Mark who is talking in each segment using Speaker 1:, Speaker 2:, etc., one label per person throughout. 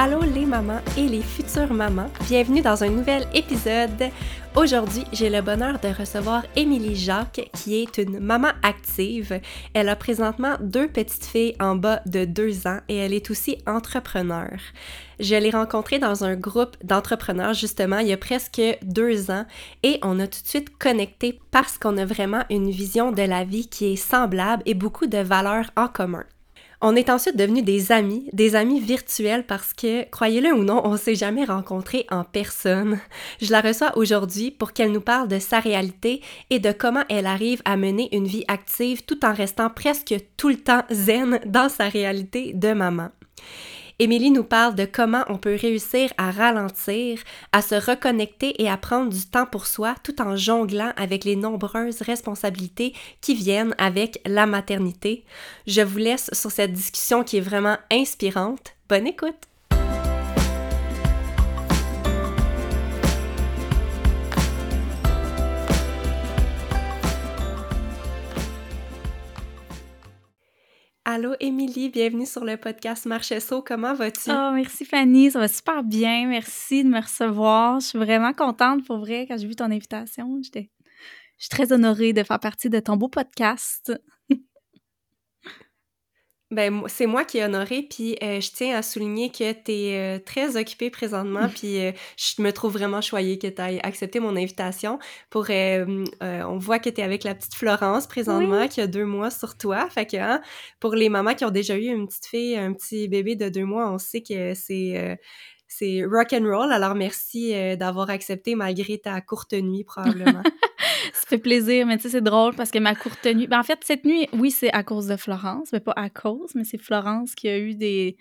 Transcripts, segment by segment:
Speaker 1: Allô les mamans et les futures mamans, bienvenue dans un nouvel épisode. Aujourd'hui, j'ai le bonheur de recevoir Émilie Jacques, qui est une maman active. Elle a présentement deux petites filles en bas de deux ans et elle est aussi entrepreneur. Je l'ai rencontrée dans un groupe d'entrepreneurs justement il y a presque deux ans et on a tout de suite connecté parce qu'on a vraiment une vision de la vie qui est semblable et beaucoup de valeurs en commun. On est ensuite devenus des amis, des amis virtuels parce que, croyez-le ou non, on s'est jamais rencontrés en personne. Je la reçois aujourd'hui pour qu'elle nous parle de sa réalité et de comment elle arrive à mener une vie active tout en restant presque tout le temps zen dans sa réalité de maman. Émilie nous parle de comment on peut réussir à ralentir, à se reconnecter et à prendre du temps pour soi tout en jonglant avec les nombreuses responsabilités qui viennent avec la maternité. Je vous laisse sur cette discussion qui est vraiment inspirante. Bonne écoute! Allô Émilie, bienvenue sur le podcast Marchesso. Comment vas-tu?
Speaker 2: Oh, merci Fanny, ça va super bien. Merci de me recevoir. Je suis vraiment contente pour vrai quand j'ai vu ton invitation. J'étais je suis très honorée de faire partie de ton beau podcast.
Speaker 1: Ben, c'est moi qui est honorée, puis euh, je tiens à souligner que tu es euh, très occupée présentement, puis euh, je me trouve vraiment choyée que tu aies accepté mon invitation. Pour, on voit que tu es avec la petite Florence présentement,
Speaker 2: Oui.
Speaker 1: qui a deux mois sur toi. Fait que, hein, pour les mamans qui ont déjà eu une petite fille, un petit bébé de deux mois, on sait que c'est c'est rock and roll. Alors merci d'avoir accepté malgré ta courte nuit probablement.
Speaker 2: Ça fait plaisir, mais tu sais, c'est drôle parce que ma courte nuit. Ben, en fait, cette nuit, oui, c'est à cause de Florence, mais pas à cause, mais c'est Florence qui a eu des.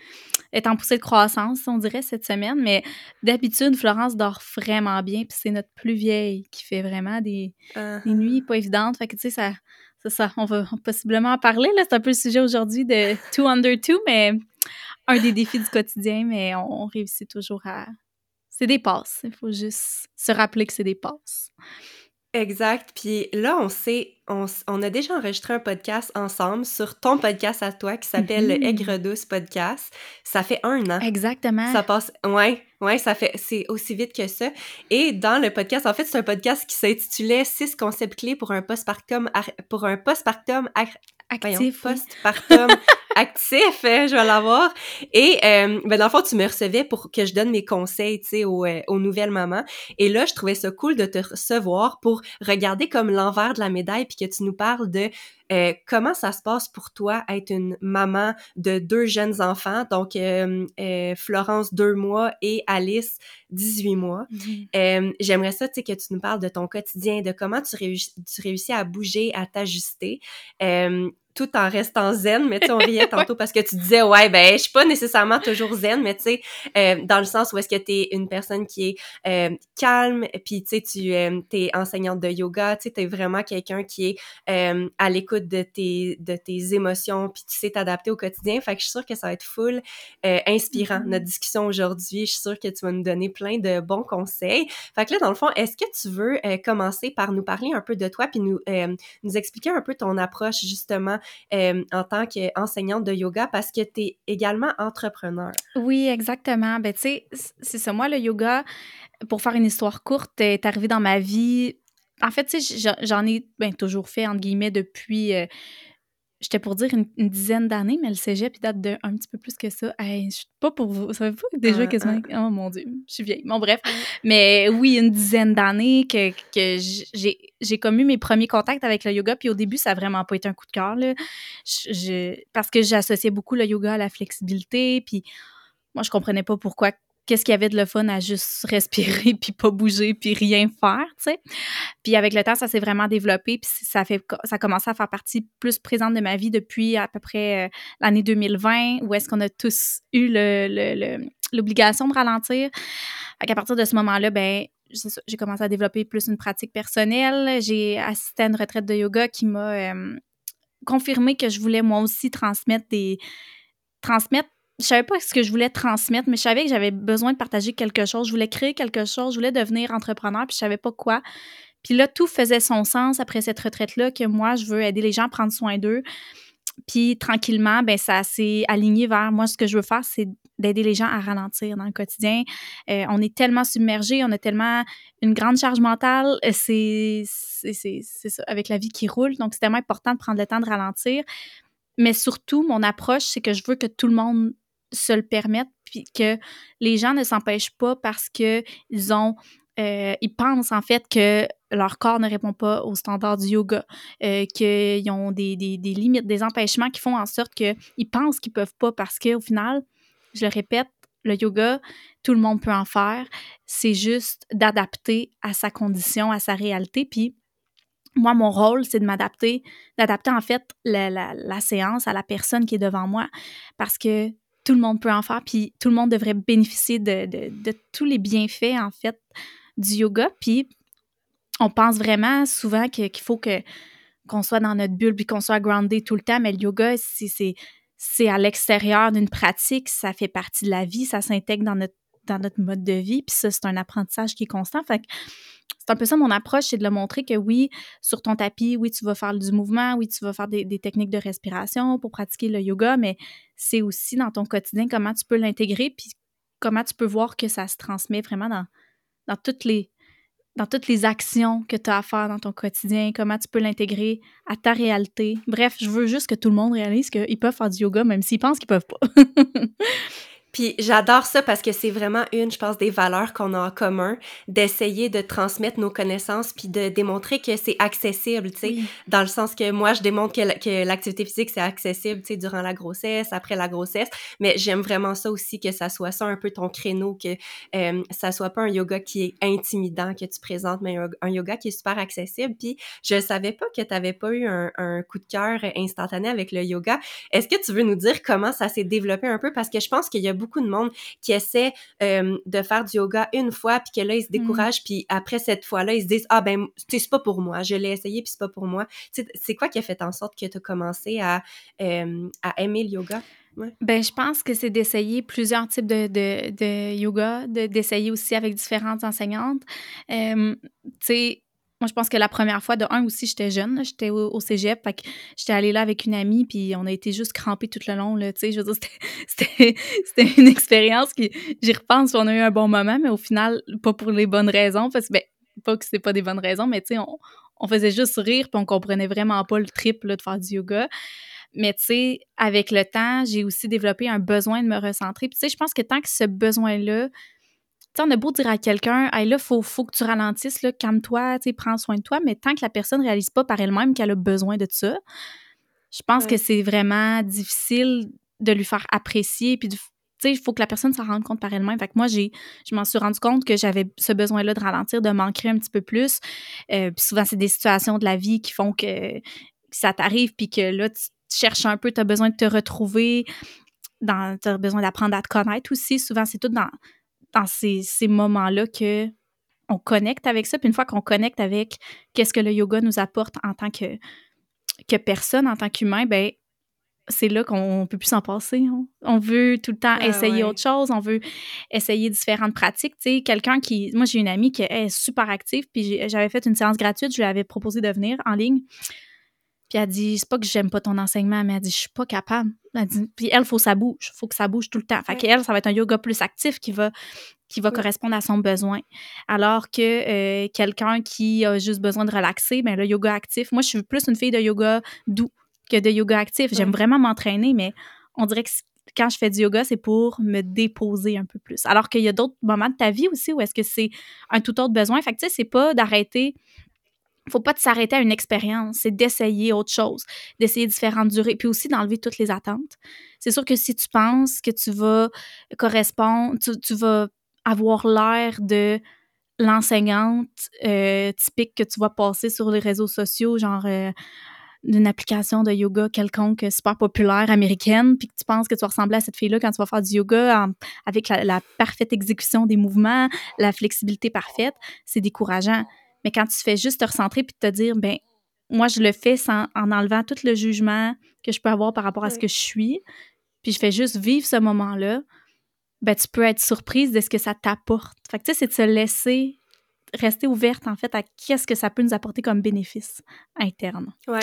Speaker 2: est en poussée de croissance, on dirait, cette semaine. Mais d'habitude, Florence dort vraiment bien, puis c'est notre plus vieille qui fait vraiment des, des nuits pas évidentes. Fait que, tu sais, ça. C'est ça, on va possiblement en parler. là. C'est un peu le sujet aujourd'hui de Two Under Two, mais un des défis du quotidien, mais on, réussit toujours à. C'est des passes. Il faut juste se rappeler que c'est des passes.
Speaker 1: Exact. Puis là, on sait, on, a déjà enregistré un podcast ensemble sur ton podcast à toi qui s'appelle le
Speaker 2: Mhm.
Speaker 1: Aigre Douce Podcast. Ça fait un an.
Speaker 2: Exactement.
Speaker 1: Ça passe, ouais, ouais, ça fait, c'est aussi vite que ça. Et dans le podcast, en fait, c'est un podcast qui s'intitulait Six concepts clés pour un postpartum, ar- pour un postpartum, voyons,
Speaker 2: Actif.
Speaker 1: postpartum actif, hein, je vais l'avoir. Et, euh, ben, dans le fond, tu me recevais pour que je donne mes conseils, tu sais, aux, euh, aux nouvelles mamans. Et là, je trouvais ça cool de te recevoir pour regarder comme l'envers de la médaille puis que tu nous parles de euh, comment ça se passe pour toi être une maman de deux jeunes enfants, donc euh, euh, Florence, deux mois, et Alice, 18 mois.
Speaker 2: Mhm.
Speaker 1: J'aimerais ça, tu sais, que tu nous parles de ton quotidien, de comment tu, réussis, tu réussis à bouger, à t'ajuster, tout en restant zen. Mais tu sais, on riait tantôt parce que tu disais, ouais, ben, je suis pas nécessairement toujours zen, mais tu sais, euh, dans le sens où est-ce que tu es une personne qui est euh, calme, puis tu sais, tu euh, es enseignante de yoga, tu sais, tu es vraiment quelqu'un qui est à l'écoute de tes, de tes émotions, puis tu sais t'adapter au quotidien. Fait que je suis sûre que ça va être full inspirant,
Speaker 2: Mhm.
Speaker 1: notre discussion aujourd'hui. Je suis sûre que tu vas nous donner plein de bons conseils. Fait que là, dans le fond, est-ce que tu veux commencer par nous parler un peu de toi, puis nous, nous expliquer un peu ton approche, justement, euh, en tant qu'enseignante de yoga, parce que tu es également entrepreneur.
Speaker 2: Oui, exactement. Ben, tu sais, c'est ça. Moi, le yoga, pour faire une histoire courte, est arrivé dans ma vie en fait, j'en ai ben, toujours fait, entre guillemets, depuis, euh, j'étais pour dire une, dizaine d'années, mais le cégep, il date de un petit peu plus que ça. Hey, je suis pas pour vous, ça fait pas déjà quasiment... Oh mon Dieu, je suis vieille. Bon, bref. Mais oui, une dizaine d'années que, que j'ai comme eu mes premiers contacts avec le yoga, puis au début, ça a vraiment pas été un coup de cœur, là. parce que j'associais beaucoup le yoga à la flexibilité, puis moi, je comprenais pas pourquoi qu'est-ce qu'il y avait de le fun à juste respirer puis pas bouger puis rien faire, tu sais. Puis avec le temps, ça s'est vraiment développé puis ça fait ça a commencé à faire partie plus présente de ma vie depuis à peu près euh, l'année 2020 où est-ce qu'on a tous eu l'obligation de ralentir. À partir de ce moment-là, ben j'ai commencé à développer plus une pratique personnelle. J'ai assisté à une retraite de yoga qui m'a euh, confirmé que je voulais moi aussi transmettre des transmettre je savais pas ce que je voulais transmettre, mais je savais que j'avais besoin de partager quelque chose. Je voulais créer quelque chose, je voulais devenir entrepreneur, puis je savais pas quoi. Puis là, tout faisait son sens après cette retraite-là, que moi, je veux aider les gens à prendre soin d'eux. Puis tranquillement, ben ça s'est aligné vers moi. Ce que je veux faire, c'est d'aider les gens à ralentir dans le quotidien. Euh, on est tellement submergé, on a tellement une grande charge mentale. Euh, c'est ça, avec la vie qui roule. Donc, c'est tellement important de prendre le temps de ralentir. Mais surtout, mon approche, c'est que je veux que tout le monde se le permettre, puis que les gens ne s'empêchent pas parce que ils ont euh, ils pensent en fait que leur corps ne répond pas aux standards du yoga, euh, qu'ils ont des, des, des, limites, des empêchements qui font en sorte qu'ils pensent qu'ils peuvent pas parce qu'au final, je le répète, le yoga, tout le monde peut en faire. C'est juste d'adapter à sa condition, à sa réalité. Puis moi, mon rôle, c'est de m'adapter, d'adapter en fait la, la, séance à la personne qui est devant moi parce que tout le monde peut en faire, puis tout le monde devrait bénéficier de, tous les bienfaits, en fait, du yoga. Puis on pense vraiment souvent qu'il faut qu'on soit dans notre bulle, puis qu'on soit groundé tout le temps, mais le yoga, c'est à l'extérieur d'une pratique, ça fait partie de la vie, ça s'intègre dans notre, dans notre mode de vie, puis ça, c'est un apprentissage qui est constant. Fait que c'est un peu ça mon approche, c'est de le montrer que oui, sur ton tapis, oui, tu vas faire du mouvement, oui, tu vas faire des, techniques de respiration pour pratiquer le yoga, mais c'est aussi dans ton quotidien comment tu peux l'intégrer, puis comment tu peux voir que ça se transmet vraiment dans, toutes les actions que tu as à faire dans ton quotidien, comment tu peux l'intégrer à ta réalité. Bref, je veux juste que tout le monde réalise qu'ils peuvent faire du yoga même s'ils pensent qu'ils peuvent pas.
Speaker 1: Puis j'adore ça parce que c'est vraiment une, je pense, des valeurs qu'on a en commun, d'essayer de transmettre nos connaissances puis de démontrer que c'est accessible, tu sais, dans le sens que moi, je démontre que, l'activité physique, c'est accessible, tu sais, durant la grossesse, après la grossesse, mais j'aime vraiment ça aussi, que ça soit ça un peu ton créneau, que euh, ça soit pas un yoga qui est intimidant que tu présentes, mais un, yoga qui est super accessible. Puis je savais pas que tu avais pas eu un, un coup de cœur instantané avec le yoga. Est-ce que tu veux nous dire comment ça s'est développé un peu? Parce que je pense qu'il y a beaucoup de monde qui essaie euh, de faire du yoga une fois, puis que là, ils se mm. découragent, puis après cette fois-là, ils se disent Ah, ben, c'est pas pour moi, je l'ai essayé, puis c'est pas pour moi. C'est quoi qui a fait en sorte que tu as commencé à, euh, à aimer le yoga?
Speaker 2: Ben, je pense que c'est d'essayer plusieurs types de, de, de yoga, d'essayer aussi avec différentes enseignantes. Euh, tu sais, moi, je pense que la première fois, de un aussi, j'étais jeune, j'étais au, cégep, fait que j'étais allée là avec une amie, puis on a été juste crampés tout le long, tu sais, je veux dire, c'était une expérience qui, j'y repense, on a eu un bon moment, mais au final, pas pour les bonnes raisons, parce que, ben, pas que c'est pas des bonnes raisons, mais tu sais, on, on, faisait juste rire, puis on comprenait vraiment pas le trip, de faire du yoga. Mais tu sais, avec le temps, j'ai aussi développé un besoin de me recentrer. Puis tu sais, je pense que tant que ce besoin-là, on a beau dire à quelqu'un, hey, là, faut, faut que tu ralentisses, calme-toi, prends soin de toi, mais tant que la personne ne réalise pas par elle-même qu'elle a besoin de ça, je pense que c'est vraiment difficile de lui faire apprécier, puis il faut que la personne s'en rende compte par elle-même. Fait que moi, j'ai, je m'en suis rendu compte que j'avais ce besoin-là de ralentir, de manquer un petit peu plus. Euh, puis souvent, c'est des situations de la vie qui font que, ça t'arrive, puis que là, tu cherches un peu, tu as besoin de te retrouver, tu as besoin d'apprendre à te connaître aussi. Souvent, c'est tout dans, dans ces, moments-là que on connecte avec ça. Puis une fois qu'on connecte avec qu'est-ce que le yoga nous apporte en tant que, que personne, en tant qu'humain, ben c'est là qu'on peut plus s'en passer. Hein. On veut tout le temps essayer autre chose, on veut essayer différentes pratiques. Tu sais, quelqu'un qui... Moi, j'ai une amie qui est super active, puis j'avais fait une séance gratuite, je lui avais proposé de venir en ligne. Puis elle dit, c'est pas que j'aime pas ton enseignement, mais elle dit, je suis pas capable. Elle dit, puis elle, faut que ça bouge. faut que ça bouge tout le temps. Fait
Speaker 1: Ouais.
Speaker 2: qu'elle, ça va être un yoga plus actif qui va, qui va
Speaker 1: Ouais.
Speaker 2: correspondre à son besoin. Alors que euh, quelqu'un qui a juste besoin de relaxer, ben le yoga actif, moi, je suis plus une fille de yoga doux que de yoga actif. J'aime
Speaker 1: Ouais.
Speaker 2: vraiment m'entraîner, mais on dirait que quand je fais du yoga, c'est pour me déposer un peu plus. Alors qu'il y a d'autres moments de ta vie aussi où est-ce que c'est un tout autre besoin. Fait que, tu sais, c'est pas d'arrêter faut pas s'arrêter à une expérience, c'est d'essayer autre chose, d'essayer différentes durées, puis aussi d'enlever toutes les attentes. C'est sûr que si tu penses que tu vas correspondre, tu, vas avoir l'air de l'enseignante euh, typique que tu vas passer sur les réseaux sociaux, genre euh, d'une application de yoga quelconque super populaire américaine, puis que tu penses que tu vas ressembler à cette fille-là quand tu vas faire du yoga avec la parfaite exécution des mouvements, la flexibilité parfaite, c'est décourageant. Mais quand tu fais juste te recentrer puis te dire, ben moi, je le fais sans, en enlevant tout le jugement que je peux avoir par rapport à ce que je suis, puis je fais juste vivre ce moment-là, ben tu peux être surprise de ce que ça t'apporte. Fait que tu sais, c'est de se laisser rester ouverte, en fait, à qu'est-ce que ça peut nous apporter comme bénéfice interne.
Speaker 1: Ouais,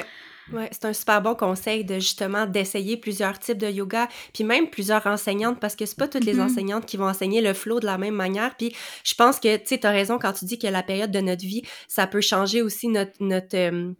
Speaker 1: ouais, c'est un super bon conseil de justement d'essayer plusieurs types de yoga, puis même plusieurs enseignantes, parce que c'est pas toutes les
Speaker 2: Mhm.
Speaker 1: enseignantes qui vont enseigner le flow de la même manière. Puis je pense que, tu t'as raison quand tu dis que la période de notre vie, ça peut changer aussi notre, notre, euh,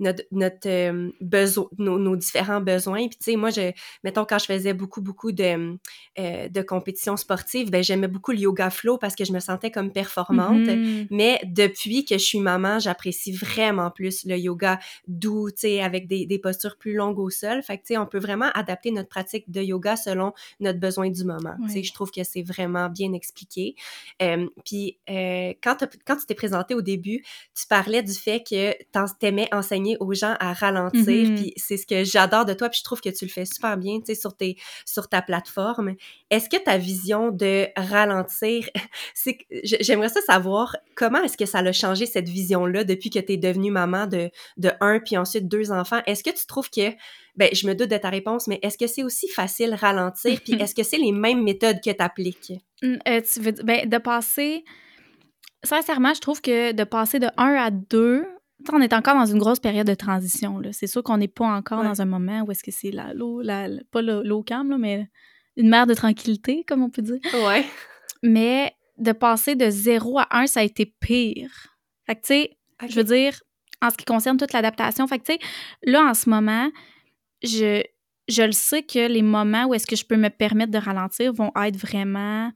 Speaker 1: notre, notre euh, besoin, nos, nos différents besoins. Puis tu sais, moi, je, mettons, quand je faisais beaucoup, beaucoup de, euh, de compétitions sportives, ben j'aimais beaucoup le yoga flow parce que je me sentais comme performante.
Speaker 2: Mhm.
Speaker 1: Mais depuis que je suis maman, j'apprécie vraiment plus le yoga doux, tu sais, avec des, des postures plus longues au sol. Fait que, tu sais, on peut vraiment adapter notre pratique de yoga selon notre besoin du moment. Tu sais,
Speaker 2: Oui.
Speaker 1: je trouve que c'est vraiment bien expliqué. Euh, Puis, euh, quand, quand tu t'es présenté au début, tu parlais du fait que t'aimais enseigner aux gens à ralentir.
Speaker 2: Mhm.
Speaker 1: Puis, c'est ce que j'adore de toi. Puis, je trouve que tu le fais super bien, tu sais, sur, tes, sur ta plateforme. Est-ce que ta vision de ralentir, c'est j'aimerais ça savoir comment est-ce que ça a changé cette vision-là depuis que tu es devenue maman de, de un puis ensuite deux enfants. Est-ce que tu trouves que, ben, je me doute de ta réponse, mais est-ce que c'est aussi facile ralentir puis est-ce que c'est les mêmes méthodes que tu appliques?
Speaker 2: Mm, euh, tu veux dire- ben, de passer. Sincèrement, je trouve que de passer de 1 à 2, on est encore dans une grosse période de transition. C'est sûr qu'on n'est pas encore
Speaker 1: Ouais.
Speaker 2: dans un moment où est-ce que c'est la, l'eau, la, la- pas le- l'eau calme, là, mais une mer de tranquillité, comme on peut dire.
Speaker 1: Ouais.
Speaker 2: Mais de passer de 0 à 1, ça a été pire. Fait que, tu sais, je veux dire, en ce qui concerne toute l'adaptation, fait que, tu sais, là, en ce moment, je, le sais que les moments où est-ce que je peux me permettre de ralentir vont être vraiment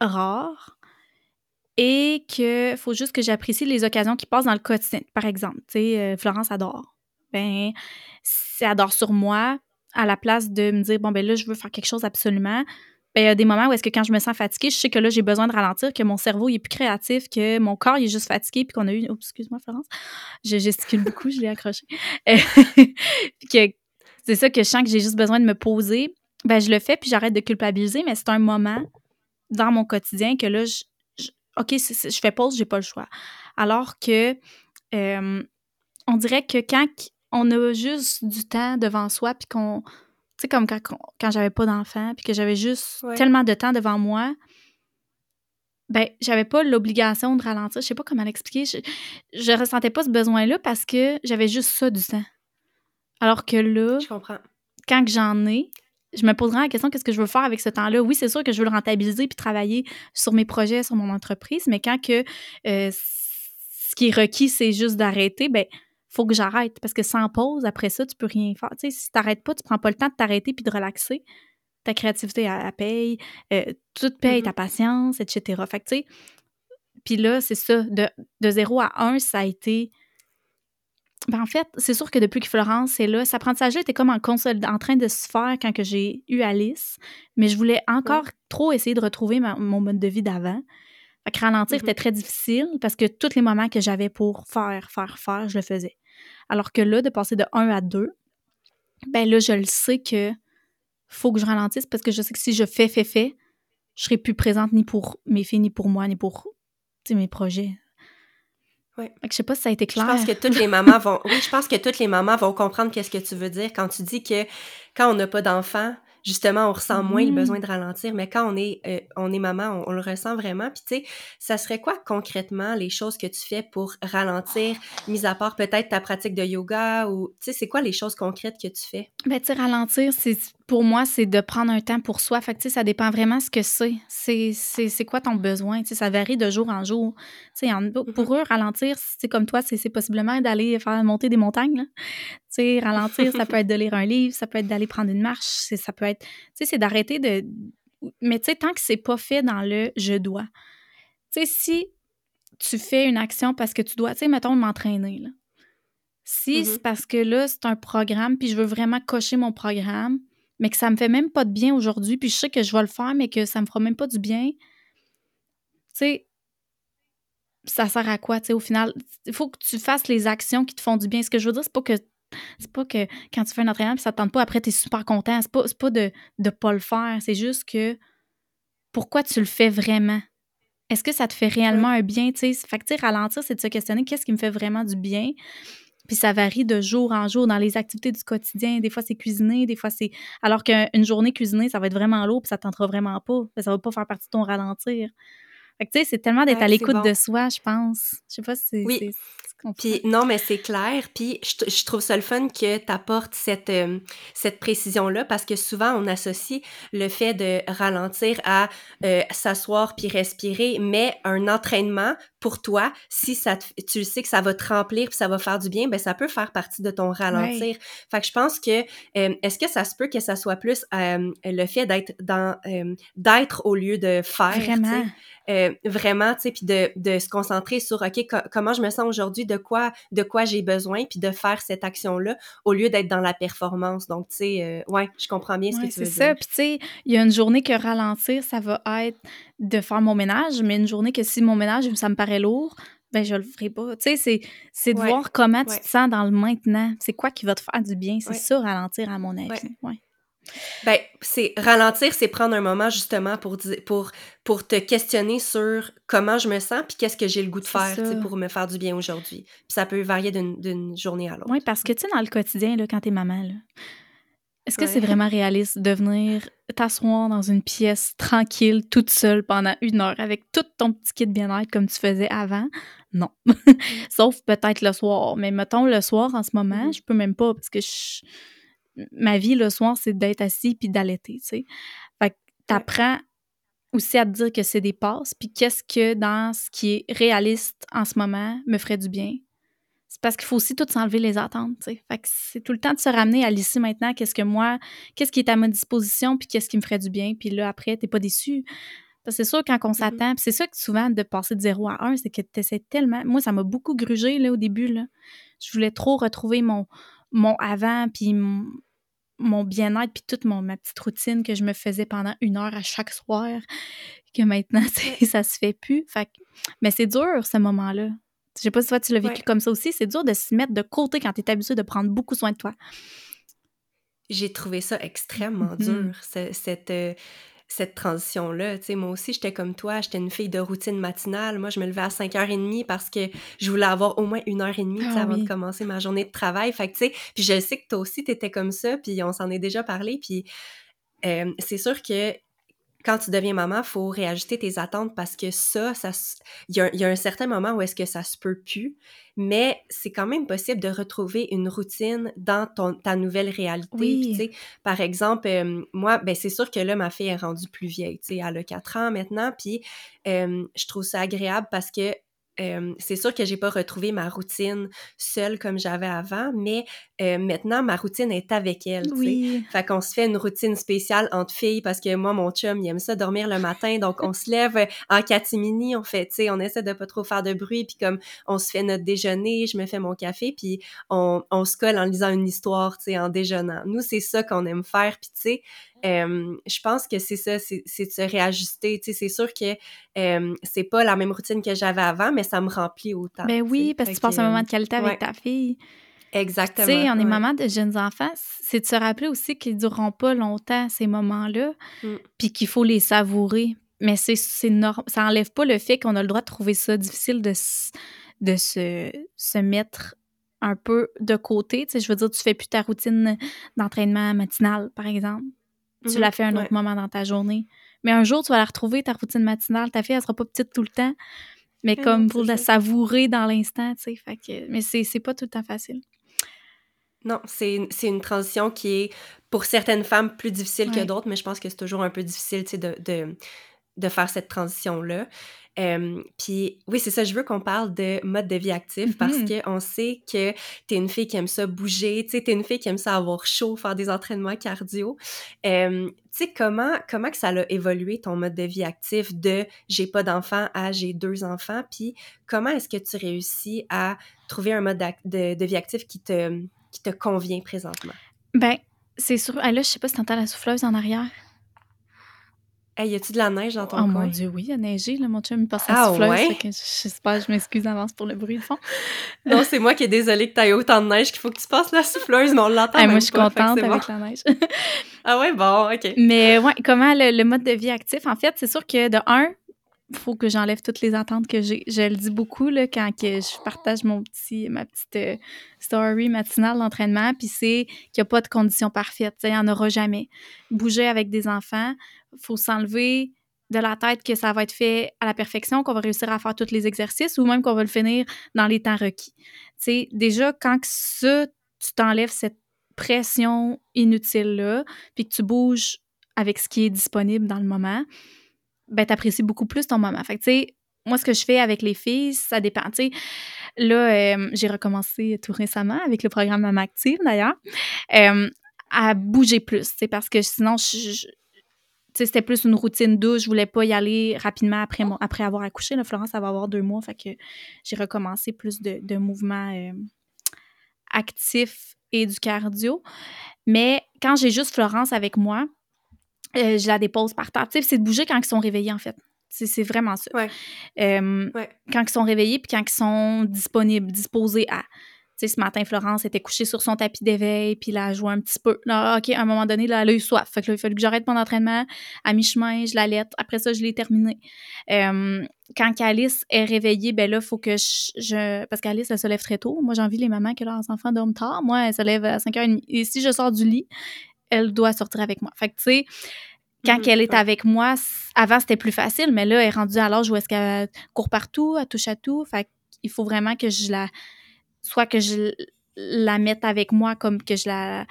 Speaker 2: rares et que faut juste que j'apprécie les occasions qui passent dans le quotidien. Par exemple, tu sais, euh, Florence adore. Ben, elle adore sur moi, à la place de me dire, bon, ben là, je veux faire quelque chose absolument, ben, il y a des moments où est-ce que quand je me sens fatiguée, je sais que là, j'ai besoin de ralentir, que mon cerveau, il est plus créatif, que mon corps, il est juste fatigué, puis qu'on a eu... Oh, excuse-moi, Florence. Je gesticule beaucoup, je l'ai accroché. Euh, que c'est ça que je sens que j'ai juste besoin de me poser. Ben, je le fais, puis j'arrête de culpabiliser, mais c'est un moment dans mon quotidien que là, je, OK, je fais pause, j'ai pas le choix. Alors que euh, on dirait que quand on a juste du temps devant soi, puis qu'on. Tu sais, comme quand, quand j'avais pas d'enfant, puis que j'avais juste
Speaker 1: Ouais.
Speaker 2: tellement de temps devant moi, ben, j'avais pas l'obligation de ralentir. Je sais pas comment l'expliquer. Je, je ressentais pas ce besoin-là parce que j'avais juste ça du temps. Alors que là,
Speaker 1: Je comprends.
Speaker 2: quand que j'en ai, je me poserai la question qu'est-ce que je veux faire avec ce temps-là? Oui, c'est sûr que je veux le rentabiliser puis travailler sur mes projets, sur mon entreprise, mais quand que euh, ce qui est requis, c'est juste d'arrêter, ben faut que j'arrête parce que sans pause, après ça, tu peux rien faire. Tu sais, si t'arrêtes pas, tu prends pas le temps de t'arrêter puis de relaxer. Ta créativité, elle, elle paye, euh, tout paye,
Speaker 1: Mhm.
Speaker 2: ta patience, etc. Fait que, tu sais, puis là, c'est ça, de, de 0 à 1, ça a été ben, en fait, c'est sûr que depuis que Florence est là, cet apprentissage-là était comme en, en train de se faire quand que j'ai eu Alice, mais je voulais encore trop essayer de retrouver ma- mon mode de vie d'avant. Fait que ralentir,
Speaker 1: Mhm.
Speaker 2: c'était très difficile parce que tous les moments que j'avais pour faire, faire, faire, je le faisais. Alors que là, de passer de 1 à 2, ben là, je le sais que faut que je ralentisse parce que je sais que si je fais, fais, fais, je serai plus présente ni pour mes filles, ni pour moi, ni pour mes projets.
Speaker 1: Ouais.
Speaker 2: Fait que je sais pas si ça a été
Speaker 1: Je
Speaker 2: clair.
Speaker 1: pense que toutes les mamans vont. Oui, je pense que toutes les mamans vont comprendre qu'est-ce que tu veux dire quand tu dis que quand on n'a pas d'enfants, justement, on ressent moins le
Speaker 2: Mmh.
Speaker 1: besoin de ralentir, mais quand on est, euh, on est maman, on, on le ressent vraiment. Puis, tu sais, ça serait quoi concrètement les choses que tu fais pour ralentir, mis à part peut-être ta pratique de yoga ou, tu sais, c'est quoi les choses concrètes que tu fais?
Speaker 2: Ben, tu sais, ralentir, c'est pour moi, c'est de prendre un temps pour soi. Fait que, ça dépend vraiment ce que c'est. C'est- quoi ton besoin? Tu sais, ça varie de jour en jour. En pour eux, ralentir, c'est comme toi, c'est possiblement d'aller faire monter des montagnes. là. Ralentir, ça peut être de lire un livre, ça peut être d'aller prendre une marche, ça peut être... C'est d'arrêter de... Mais tant que c'est pas fait dans le « je dois ». Si tu fais une action parce que tu dois, tu sais, mettons, m'entraîner. Si
Speaker 1: Mhm.
Speaker 2: c'est parce que là, c'est un programme, puis je veux vraiment cocher mon programme, mais que ça me fait même pas de bien aujourd'hui, puis je sais que je vais le faire, mais que ça me fera même pas du bien, tu sais, ça sert à quoi, tu sais, au final? Il faut que tu fasses les actions qui te font du bien. Ce que je veux dire, c'est pas que c'est pas que quand tu fais un entraînement puis ça te tente pas, après, t'es super content. C'est pas, pas de ne pas le faire. C'est juste que pourquoi tu le fais vraiment? Est-ce que ça te fait réellement un bien? tu sais? Fait que, tu ralentir, c'est de se questionner qu'est-ce qui me fait vraiment du bien? Puis ça varie de jour en jour dans les activités du quotidien. Des fois, c'est cuisiner, des fois, c'est. Alors qu'une journée cuisinée, ça va être vraiment lourd, puis ça ne tentera vraiment pas. Ça va pas faire partie de ton ralentir. Fait que, tu sais, c'est tellement d'être
Speaker 1: Ouais,
Speaker 2: à l'écoute
Speaker 1: bon.
Speaker 2: de soi, je pense. Je sais pas si c'est.
Speaker 1: Oui. Puis non, mais c'est clair. Puis je trouve ça le fun que tu apportes cette, euh, cette précision-là parce que souvent, on associe le fait de ralentir à euh, s'asseoir puis respirer, mais un entraînement pour toi, si ça te- tu sais que ça va te remplir puis ça va faire du bien, ben ça peut faire partie de ton ralentir. Fait que je pense que euh, est-ce que ça se peut que ça soit plus euh, le fait d'être dans euh, d'être au lieu de faire?
Speaker 2: Vraiment.
Speaker 1: Vraiment, tu sais, puis de, de se concentrer sur, OK, co- comment je me sens aujourd'hui, de quoi, de quoi j'ai besoin, puis de faire cette action-là, au lieu d'être dans la performance. Donc, tu sais, euh, ouais, je comprends bien ce que tu
Speaker 2: c'est
Speaker 1: veux
Speaker 2: ça.
Speaker 1: dire.
Speaker 2: Puis, tu sais, il y a une journée que ralentir, ça va être de faire mon ménage, mais une journée que si mon ménage, ça me paraît lourd, ben je le ferai pas. Tu sais, c'est, c'est de
Speaker 1: Ouais,
Speaker 2: voir comment tu te sens dans le maintenant. C'est quoi qui va te faire du bien? C'est
Speaker 1: Ouais.
Speaker 2: ça, ralentir, à mon avis.
Speaker 1: Ben, c'est ralentir, c'est prendre un moment justement pour, pour, pour te questionner sur comment je me sens, puis qu'est-ce que j'ai le goût de faire, pour me faire du bien aujourd'hui. Puis ça peut varier d'une d'une journée à l'autre.
Speaker 2: Oui, parce que, tu sais, dans le quotidien, là, quand t'es maman, là, est-ce que
Speaker 1: Ouais.
Speaker 2: c'est vraiment réaliste de venir t'asseoir dans une pièce tranquille, toute seule, pendant une heure, avec tout ton petit kit de bien-être comme tu faisais avant? Non. Sauf peut-être le soir. Mais mettons, le soir, en ce moment,
Speaker 1: Mhm.
Speaker 2: je peux même pas, parce que je- ma vie, le soir, c'est d'être assis puis d'allaiter, tu sais. Fait que t'apprends aussi à te dire que c'est des passes, puis qu'est-ce que dans ce qui est réaliste en ce moment me ferait du bien? C'est parce qu'il faut aussi tout s'enlever les attentes. Fait que c'est tout le temps de se ramener à l'ici maintenant, qu'est-ce que moi, qu'est-ce qui est à ma disposition, puis qu'est-ce qui me ferait du bien, puis là, après, t'es pas déçu. Parce que c'est sûr, quand on s'attend, puis c'est ça que souvent, de passer de 0 à 1, c'est que t'essaies tellement... Moi, ça m'a beaucoup grugé, là, au début, là. Je voulais trop retrouver mon, mon avant, puis mon, mon bien-être, puis toute mon, ma petite routine que je me faisais pendant une heure à chaque soir, que maintenant, ça se fait plus. Fait que- mais c'est dur, ce moment-là. Je sais pas si toi, tu l'as vécu
Speaker 1: Ouais.
Speaker 2: comme ça aussi. C'est dur de se mettre de côté quand tu es habitué de prendre beaucoup soin de toi.
Speaker 1: J'ai trouvé ça extrêmement
Speaker 2: Mhm.
Speaker 1: dur, ce- cette, euh, cette transition-là. Tu sais, moi aussi, j'étais comme toi, j'étais une fille de routine matinale. Moi, je me levais à 5h30 parce que je voulais avoir au moins une heure et demie tu sais,
Speaker 2: Ah
Speaker 1: avant
Speaker 2: oui.
Speaker 1: de commencer ma journée de travail. Fait que, tu sais, puis je sais que toi aussi, t'étais comme ça, puis on s'en est déjà parlé. Puis euh, c'est sûr que quand tu deviens maman, faut réajuster tes attentes parce que ça, ça il y, a un- il y a un certain moment où est-ce que ça se peut plus, mais c'est quand même possible de retrouver une routine dans ton, ta nouvelle réalité.
Speaker 2: Oui.
Speaker 1: Puis, par exemple, euh, moi, ben c'est sûr que là, ma fille est rendue plus vieille, elle a 4 ans maintenant, puis euh, je trouve ça agréable parce que euh, c'est sûr que j'ai pas retrouvé ma routine seule comme j'avais avant, mais euh, maintenant, ma routine est avec elle.
Speaker 2: Oui.
Speaker 1: Fait qu'on se fait une routine spéciale entre filles parce que moi, mon chum, il aime ça dormir le matin. Donc, on se lève en catimini, on fait, tu sais, on essaie de pas trop faire de bruit. Puis comme on se fait notre déjeuner, je me fais mon café, puis on, on se colle en lisant une histoire, tu sais, en déjeunant. Nous, c'est ça qu'on aime faire. Puis tu sais, euh, je pense que c'est ça, c'est de se réajuster. Tu sais, c'est sûr que euh, c'est pas la même routine que j'avais avant, mais ça me remplit autant.
Speaker 2: Ben
Speaker 1: tu
Speaker 2: oui, parce que tu passes un moment de qualité
Speaker 1: ouais.
Speaker 2: avec ta fille. Tu
Speaker 1: Exactement.
Speaker 2: sais, on est
Speaker 1: ouais.
Speaker 2: maman de jeunes enfants, c'est de se rappeler aussi qu'ils ne dureront pas longtemps, ces moments-là,
Speaker 1: Mm.
Speaker 2: puis qu'il faut les savourer. Mais c'est ça enlève pas le fait qu'on a le droit de trouver ça difficile de, de se, se mettre un peu de côté. Tu sais, je veux dire, tu fais plus ta routine d'entraînement matinal, par exemple. Tu
Speaker 1: Mhm.
Speaker 2: la fais à un autre moment dans ta journée. Mais un jour, tu vas la retrouver, ta routine matinale. Ta fille, elle sera pas petite tout le temps. Mais
Speaker 1: Mais
Speaker 2: comme pour la
Speaker 1: ça.
Speaker 2: savourer dans l'instant, tu sais. Fait que, mais c'est pas tout le temps facile.
Speaker 1: Non, c'est une, transition qui est pour certaines femmes plus difficile que d'autres, mais je pense que c'est toujours un peu difficile tu sais, de, de, de faire cette transition-là. Euh, puis oui, c'est ça, je veux qu'on parle de mode de vie actif parce
Speaker 2: Mhm.
Speaker 1: qu'on sait que t'es une fille qui aime ça bouger, tu sais, t'es une fille qui aime ça avoir chaud, faire des entraînements cardio. Euh, tu sais, comment, comment que ça a évolué ton mode de vie actif de j'ai pas d'enfants à j'ai deux enfants, puis comment est-ce que tu réussis à trouver un mode de, de vie actif qui te, qui te convient présentement?
Speaker 2: Ben, c'est sûr. Ah, là, je sais pas si t'entends la souffleuse en arrière.
Speaker 1: Hey, y a-tu de la neige dans ton
Speaker 2: Oh
Speaker 1: coin?
Speaker 2: mon Dieu, oui, il a neigé. Là, mon chum, il passe la
Speaker 1: Ah
Speaker 2: souffleuse.
Speaker 1: ouais?
Speaker 2: Que j'espère, je m'excuse d'avance pour le bruit de fond.
Speaker 1: Non, c'est moi qui est désolée que t'aies autant de neige qu'il faut que tu passes la souffleuse, mais on l'entend
Speaker 2: Hey, moi, je suis
Speaker 1: pas,
Speaker 2: contente
Speaker 1: c'est bon.
Speaker 2: avec la neige.
Speaker 1: Ah ouais, bon, OK.
Speaker 2: Mais ouais, comment le, le mode de vie actif? En fait, c'est sûr que de un, il faut que j'enlève toutes les attentes que j'ai. Je le dis beaucoup là, quand que je partage mon petit, ma petite euh, story matinale d'entraînement, puis c'est qu'il n'y a pas de conditions parfaites. Il n'y en aura jamais. Bouger avec des enfants, faut s'enlever de la tête que ça va être fait à la perfection, qu'on va réussir à faire tous les exercices ou même qu'on va le finir dans les temps requis. Sais, déjà, quand ça, tu t'enlèves cette pression inutile-là, puis que tu bouges avec ce qui est disponible dans le moment, ben t'apprécies beaucoup plus ton moment. Moi, ce que je fais avec les filles, ça dépend. Tu sais, là, euh, j'ai recommencé tout récemment avec le programme Maman Active, d'ailleurs, euh, à bouger plus, tu sais, parce que sinon, je, c'était plus une routine douce. Je voulais pas y aller rapidement après, mon, après avoir accouché. Là, Florence, ça va avoir deux mois. Fait que j'ai recommencé plus de, de mouvements euh, actifs et du cardio. Mais quand j'ai juste Florence avec moi, euh, je la dépose par terre. C'est de bouger quand ils sont réveillés, en fait. C'est c'est vraiment ça.
Speaker 1: Ouais.
Speaker 2: Euh,
Speaker 1: Ouais.
Speaker 2: Quand ils sont réveillés puis quand ils sont disponibles, disposés à. Sais, ce matin, Florence était couchée sur son tapis d'éveil, puis là, elle jouait un petit peu. Là, OK, à un moment donné, là, elle a eu soif. Fait que là, il a fallu que j'arrête mon entraînement. À mi-chemin, je l'allaite. Après ça, je l'ai terminé. Euh, quand Alice est réveillée, ben là, il faut que je, je- Parce qu'Alice, elle se lève très tôt. Moi, j'ai envie les mamans que leurs enfants dorment tard. Moi, elle se lève à 5h30. Et si je sors du lit, elle doit sortir avec moi. Fait que, tu sais, quand
Speaker 1: Mhm,
Speaker 2: elle est
Speaker 1: ouais.
Speaker 2: avec moi, avant, c'était plus facile, mais là, elle est rendue à l'âge où est-ce qu'elle court partout, elle touche à tout. Fait qu'il faut vraiment que je la... Soit que je la mette avec moi, comme que je la...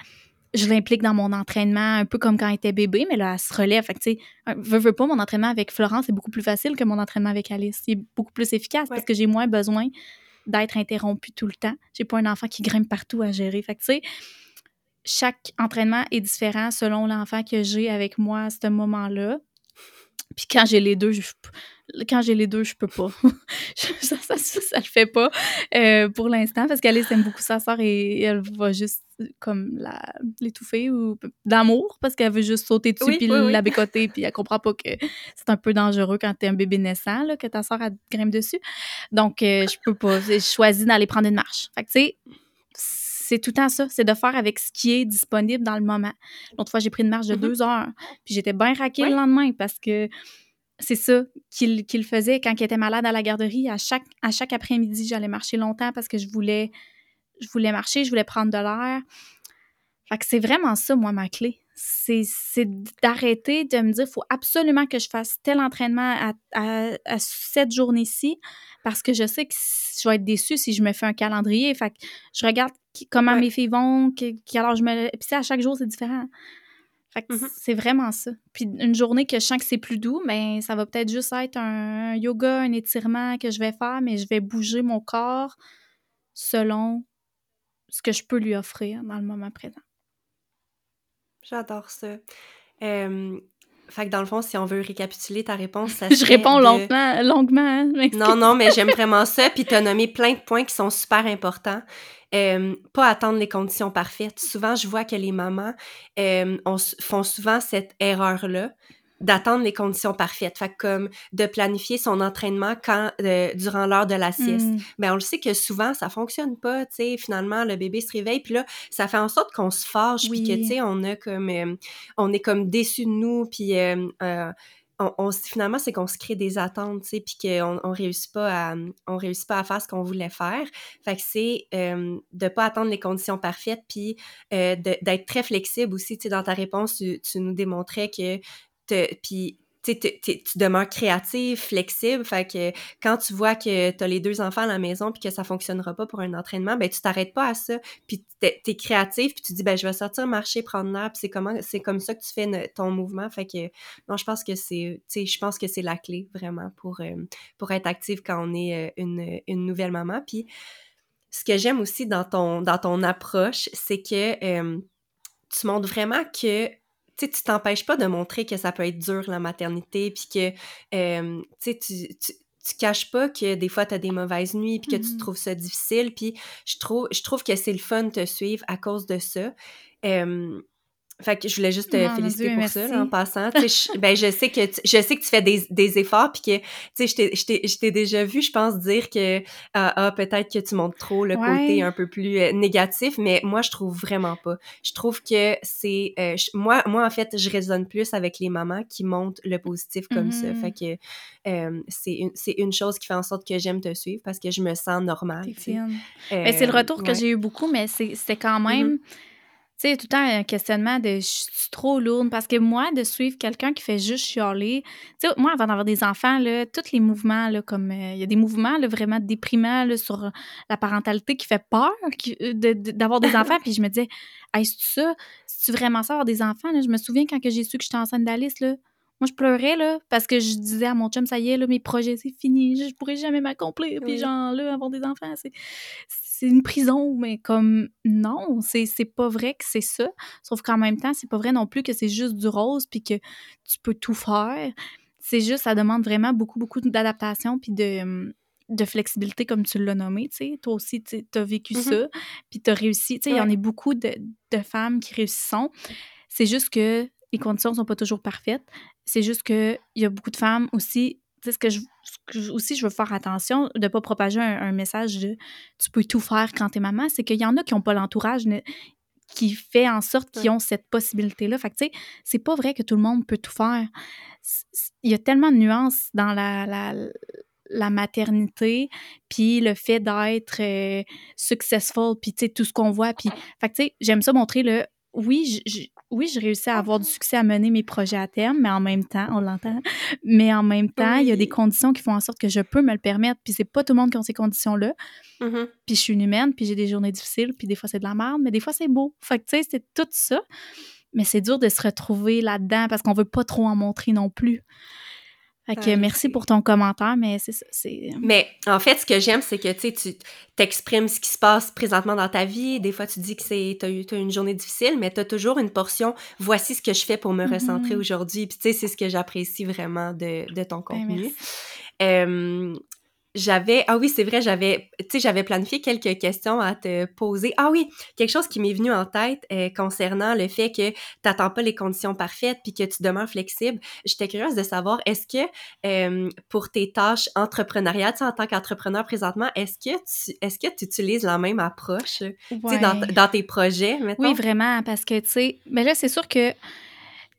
Speaker 2: Je l'implique dans mon entraînement, un peu comme quand elle était bébé, mais là, elle se relève. Fait que, tu sais, un- veux, veux pas, mon entraînement avec Florence est beaucoup plus facile que mon entraînement avec Alice. Il est beaucoup plus efficace parce que j'ai moins besoin d'être interrompue tout le temps. J'ai pas un enfant qui grimpe partout à gérer. Fait que, tu sais, chaque entraînement est différent selon l'enfant que j'ai avec moi à ce moment-là. Puis quand j'ai les deux, je, quand j'ai les deux, je peux pas. ça, ça, ça, ça le fait pas euh, pour l'instant parce qu'Alice aime beaucoup sa sœur et elle va juste comme la l'étouffer ou d'amour parce qu'elle veut juste sauter dessus
Speaker 1: Oui,
Speaker 2: puis
Speaker 1: oui, oui.
Speaker 2: la bécoter puis elle comprend pas que c'est un peu dangereux quand t'es un bébé naissant là, que ta sœur elle grimpe dessus. Donc euh, je peux pas. J'ai choisi d'aller prendre une marche. Fait que tu sais c'est tout le temps ça, c'est de faire avec ce qui est disponible dans le moment. L'autre fois, j'ai pris une marche de
Speaker 1: Mhm.
Speaker 2: deux heures, puis j'étais bien raquée le lendemain parce que c'est ça qu'il faisait quand il était malade à la garderie. À chaque, à chaque après-midi, j'allais marcher longtemps parce que je voulais, je voulais marcher, je voulais prendre de l'air. Fait que c'est vraiment ça, moi, ma clé. C'est d'arrêter de me dire, il faut absolument que je fasse tel entraînement à, à- à cette journée-ci parce que je sais que je vais être déçue si je me fais un calendrier. Fait que je regarde qui- comment
Speaker 1: Ouais.
Speaker 2: mes filles vont, quelle heure je me... Puis à chaque jour, c'est différent. Fait que
Speaker 1: Mhm.
Speaker 2: c'est vraiment ça. Puis une journée que je sens que c'est plus doux, ben ça va peut-être juste être un yoga, un étirement que je vais faire, mais je vais bouger mon corps selon ce que je peux lui offrir dans le moment présent.
Speaker 1: J'adore ça. Euh, fait que dans le fond, si on veut récapituler ta réponse, ça
Speaker 2: Je réponds
Speaker 1: de-
Speaker 2: longuement, longuement. hein.
Speaker 1: Non, non, mais j'aime vraiment ça. Puis t'as nommé plein de points qui sont super importants. Euh, pas attendre les conditions parfaites. Souvent, je vois que les mamans euh, on font souvent cette erreur-là d'attendre les conditions parfaites. Fait que comme de planifier son entraînement quand euh, durant l'heure de la sieste.
Speaker 2: Mm.
Speaker 1: Ben on le sait que souvent ça fonctionne pas, tu sais, finalement le bébé se réveille puis là ça fait en sorte qu'on se fâche puis que
Speaker 2: Oui.
Speaker 1: tu sais on a comme euh, on est comme déçu de nous puis euh, on, finalement, c'est qu'on se crée des attentes, tu sais, puis qu'on on réussit pas à, on réussit pas à faire ce qu'on voulait faire. Fait que c'est euh, de pas attendre les conditions parfaites, puis euh, d'être très flexible aussi, tu sais, dans ta réponse, tu, tu nous démontrais que, puis tu, demeures créative, flexible. Fait que quand tu vois que tu as les deux enfants à la maison puis que ça fonctionnera pas pour un entraînement, ben tu t'arrêtes pas à ça. Puis tu es, créatif puis tu dis ben je vais sortir marcher, prendre l'air, puis c'est comment c'est comme ça que tu fais ton mouvement. Fait que non, je pense que c'est je pense que c'est la clé vraiment pour euh, pour être active quand on est euh, une, une nouvelle maman. Puis ce que j'aime aussi dans ton dans ton approche, c'est que euh, tu montres vraiment que tu tu t'empêches pas de montrer que ça peut être dur, la maternité, puis que, euh, tu, tu, tu caches pas que des fois, tu as des mauvaises nuits, puis que tu
Speaker 2: mmh
Speaker 1: trouves ça difficile, puis je trouve, je trouve que c'est le fun de te suivre à cause de ça. Fait que je voulais juste te féliciter pour ça, en passant. je, ben, je sais que tu, je sais que tu fais des, des efforts, puis que, tu sais, je t'ai déjà vu, je pense, dire que, ah, ah peut-être que tu montres trop le côté un peu plus euh, négatif, mais moi, je trouve vraiment pas. Je trouve que c'est... Euh, moi, moi, en fait, je résonne plus avec les mamans qui montrent le positif comme ça. Fait mm-hmm. que euh, c'est une, une chose qui fait en sorte que j'aime te suivre, parce que je me sens normale.
Speaker 2: Ben, c'est le retour que j'ai eu beaucoup, mais c'est quand mm-hmm. même... sais, tout le temps un questionnement de je suis trop lourde parce que moi, de suivre quelqu'un qui fait juste chialer, tu sais, moi, avant d'avoir des enfants, là, tous les mouvements, là, comme euh, il y a des mouvements là, vraiment déprimants là, sur la parentalité qui fait peur euh, d'avoir des enfants. Puis je me disais, hey, c'est ça? C'est vraiment ça, avoir des enfants? Là? Je me souviens quand j'ai su que j'étais enceinte d'Alice, là, moi, je pleurais, là, parce que je disais à mon chum, ça y est, là, mes projets, c'est fini, je pourrais jamais m'accomplir. Puis, genre, là, avoir des enfants, c'est c'est une prison, mais comme non, c'est pas vrai que c'est ça. Sauf qu'en même temps, c'est pas vrai non plus que c'est juste du rose puis que tu peux tout faire. C'est juste, ça demande vraiment beaucoup, beaucoup d'adaptation puis de, de flexibilité, comme tu l'as nommé, tu sais. Toi aussi, tu as vécu mm-hmm. ça, puis tu as réussi. Tu sais, il y en a beaucoup de, de femmes qui réussissent. C'est juste que les conditions sont pas toujours parfaites. C'est juste qu'il y a beaucoup de femmes aussi ce que je aussi je veux faire attention de ne pas propager un, message de tu peux tout faire quand t'es maman, c'est qu'il y en a qui n'ont pas l'entourage qui fait en sorte qu'ils ont cette possibilité-là. Fait que, tu sais, c'est pas vrai que tout le monde peut tout faire. Il y a tellement de nuances dans la, la, la maternité, puis le fait d'être euh, successful, puis, tu sais, tout ce qu'on voit. Puis, fait que, tu sais, j'aime ça montrer le oui, je, oui, j'ai réussi à avoir du succès à mener mes projets à terme, mais en même temps, on l'entend, mais en même temps, il y a des conditions qui font en sorte que je peux me le permettre, puis c'est pas tout le monde qui a ces conditions-là. Mm-hmm. Puis je suis une humaine, puis j'ai des journées difficiles, puis des fois c'est de la merde, mais des fois c'est beau. Fait que tu sais, c'est tout ça. Mais c'est dur de se retrouver là-dedans parce qu'on veut pas trop en montrer non plus. Fait merci pour ton commentaire, mais c'est ça. Euh,
Speaker 1: mais en fait, ce que j'aime, c'est que tu t'exprimes ce qui se passe présentement dans ta vie. Des fois, tu dis que c'est as eu une journée difficile, mais tu as toujours une portion. Voici ce que je fais pour me recentrer mm-hmm. aujourd'hui. Puis, tu sais, c'est ce que j'apprécie vraiment de, de ton ben, contenu. Euh, j'avais ah oui c'est vrai j'avais tu sais j'avais planifié quelques questions à te poser. Ah oui quelque chose qui m'est venu en tête euh, concernant le fait que tu n'attends pas les conditions parfaites puis que tu demeures flexible. J'étais curieuse de savoir est-ce que euh, pour tes tâches entrepreneuriales en tant qu'entrepreneur présentement est-ce que tu est-ce que tu utilises la même approche dans, dans, tes projets mettons?
Speaker 2: oui vraiment parce que tu sais mais là c'est sûr que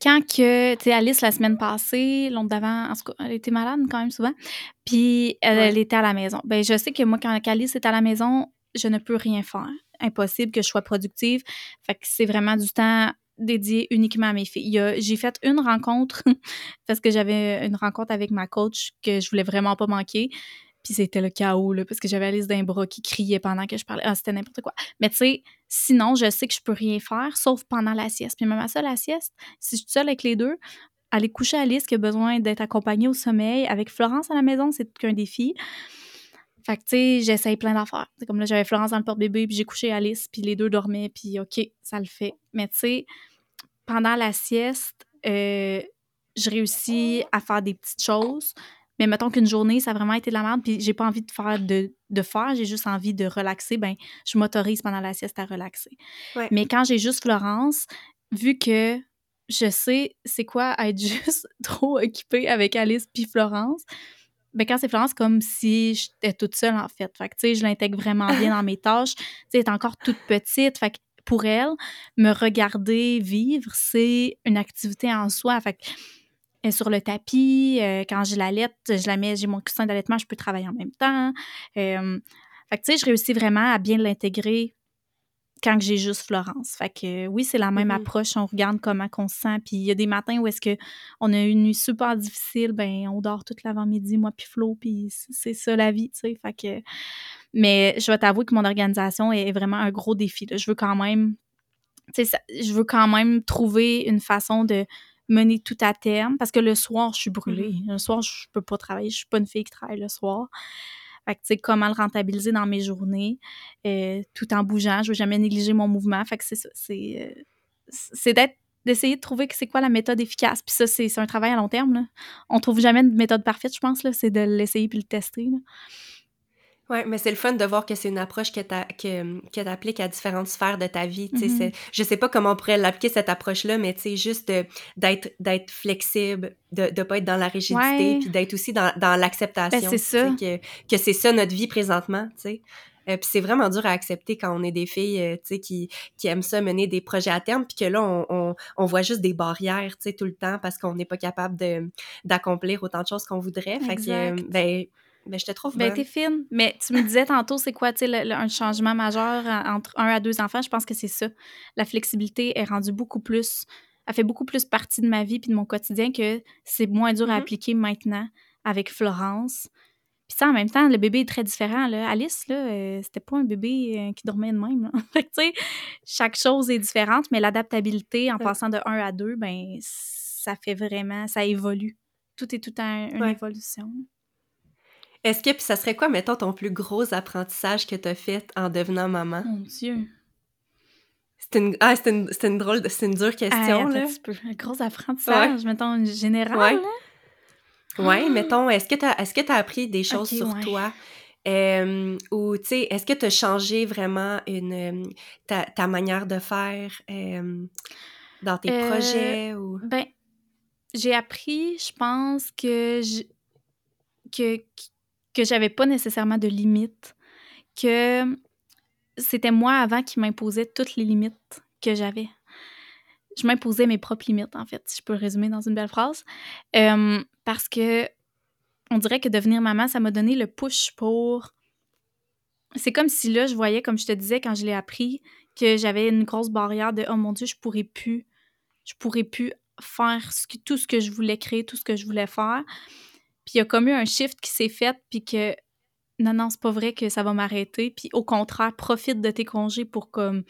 Speaker 2: quand que, tu sais, Alice, la semaine passée, l'autre d'avant, en tout cas, elle était malade quand même souvent, puis elle, était à la maison. Ben je sais que moi, quand Alice est à la maison, je ne peux rien faire. Impossible que je sois productive. Fait que c'est vraiment du temps dédié uniquement à mes filles. J'ai fait une rencontre, parce que j'avais une rencontre avec ma coach que je voulais vraiment pas manquer. Puis c'était le chaos, là, parce que j'avais Alice d'un bras qui criait pendant que je parlais. Ah, c'était n'importe quoi. Mais tu sais, sinon, je sais que je peux rien faire, sauf pendant la sieste. Puis même à ça, la sieste, si je suis seule avec les deux, aller coucher Alice qui a besoin d'être accompagnée au sommeil, avec Florence à la maison, c'est qu'un défi. Fait que, tu sais, j'essaye plein d'affaires. C'est comme là, j'avais Florence dans le porte-bébé, puis j'ai couché Alice, puis les deux dormaient, puis OK, ça le fait. Mais tu sais, pendant la sieste, euh, je réussis à faire des petites choses, mais mettons qu'une journée, ça a vraiment été de la merde, puis j'ai pas envie de faire, de, de faire, j'ai juste envie de relaxer, ben je m'autorise pendant la sieste à relaxer. Mais quand j'ai juste Florence, vu que je sais c'est quoi être juste trop occupée avec Alice puis Florence, ben quand c'est Florence, comme si j'étais toute seule, en fait. Fait que, tu sais, je l'intègre vraiment bien dans mes tâches. Tu sais, elle est encore toute petite. Fait que pour elle, me regarder vivre, c'est une activité en soi. Fait que est sur le tapis. Euh, quand je l'allaite, je la mets, j'ai mon coussin d'allaitement, je peux travailler en même temps. Euh, fait que, tu sais, je réussis vraiment à bien l'intégrer quand j'ai juste Florence. Fait que oui, c'est la même
Speaker 1: Mhm.
Speaker 2: approche. On regarde comment on se sent. Puis il y a des matins où est-ce que on a eu une nuit super difficile, ben on dort toute l'avant-midi, moi puis Flo, puis c'est ça la vie, tu sais. Fait que... Mais je vais t'avouer que mon organisation est vraiment un gros défi. là. Je veux quand même... tu sais, ça- je veux quand même trouver une façon de mener tout à terme parce que le soir, je suis brûlée. Le soir, je peux pas travailler. Je suis pas une fille qui travaille le soir. Fait que, tu sais, comment le rentabiliser dans mes journées, euh, tout en bougeant. Je veux jamais négliger mon mouvement. Fait que c'est ça. C'est, euh, c'est d'être d'essayer de trouver c'est quoi la méthode efficace. Puis ça, c'est, un travail à long terme. Là. On trouve jamais une méthode parfaite, je pense. C'est de l'essayer puis le tester. là.
Speaker 1: Ouais, mais c'est le fun de voir que c'est une approche que t'a- que, que t'appliques à différentes sphères de ta vie. tu sais,
Speaker 2: Mhm.
Speaker 1: c'est- Je sais pas comment on pourrait l'appliquer, cette approche-là, mais tu juste d'être d'être flexible, de ne pas être dans la rigidité,
Speaker 2: Ouais.
Speaker 1: puis d'être aussi dans, dans l'acceptation.
Speaker 2: Ben, c'est
Speaker 1: tu
Speaker 2: ça.
Speaker 1: Que, que c'est ça notre vie présentement, tu sais. Euh, puis c'est vraiment dur à accepter quand on est des filles, euh, tu sais, qui, qui aiment ça mener des projets à terme, puis que là, on, on, on voit juste des barrières, tu sais, tout le temps, parce qu'on n'est pas capable d'accomplir autant de choses qu'on voudrait. Fait que, euh, ben, ben, je te trouve
Speaker 2: Ben, t'es fine. Mais tu me disais tantôt, c'est quoi, tu sais, un changement majeur en- entre un à deux enfants? Je pense que c'est ça. La flexibilité est rendue beaucoup plus, elle fait beaucoup plus partie de ma vie puis de mon quotidien que c'est moins dur à
Speaker 1: Mhm.
Speaker 2: appliquer maintenant avec Florence. Puis ça, en même temps, le bébé est très différent. Là. Alice, là, euh, c'était pas un bébé euh, qui dormait de même. là. fait que, tu sais, chaque chose est différente, mais l'adaptabilité en
Speaker 1: Ouais.
Speaker 2: passant de un à deux, ben, ça fait vraiment, ça évolue. Tout est tout en une
Speaker 1: Ouais.
Speaker 2: évolution.
Speaker 1: Est-ce que, puis ça serait quoi, mettons, ton plus gros apprentissage que tu as fait en devenant maman?
Speaker 2: Mon Dieu.
Speaker 1: C'est une, ah, c'est une, une drôle, c'est une dure question, là.
Speaker 2: un gros apprentissage, mettons, une générale.
Speaker 1: Ouais.
Speaker 2: là.
Speaker 1: Ouais,
Speaker 2: Ah!
Speaker 1: mettons, est-ce que tu as, est-ce que t'as appris des choses sur
Speaker 2: ouais.
Speaker 1: toi? Euh, ou, tu sais, est-ce que tu as changé vraiment une, ta, ta manière de faire euh, dans tes
Speaker 2: Euh,
Speaker 1: projets? Ou...
Speaker 2: Ben, j'ai appris, je pense, que je, que, que j'avais pas nécessairement de limites, que c'était moi avant qui m'imposais toutes les limites que j'avais. Je m'imposais mes propres limites, en fait, si je peux résumer dans une belle phrase. Euh, parce que on dirait que devenir maman, ça m'a donné le push pour. C'est comme si là, je voyais, comme je te disais quand je l'ai appris, que j'avais une grosse barrière de oh mon Dieu, je pourrais plus, pourrais plus faire tout ce que je voulais créer, tout ce que je voulais faire. Puis il y a comme eu un shift qui s'est fait, puis que non, non, c'est pas vrai que ça va m'arrêter. Puis au contraire, profite de tes congés pour comme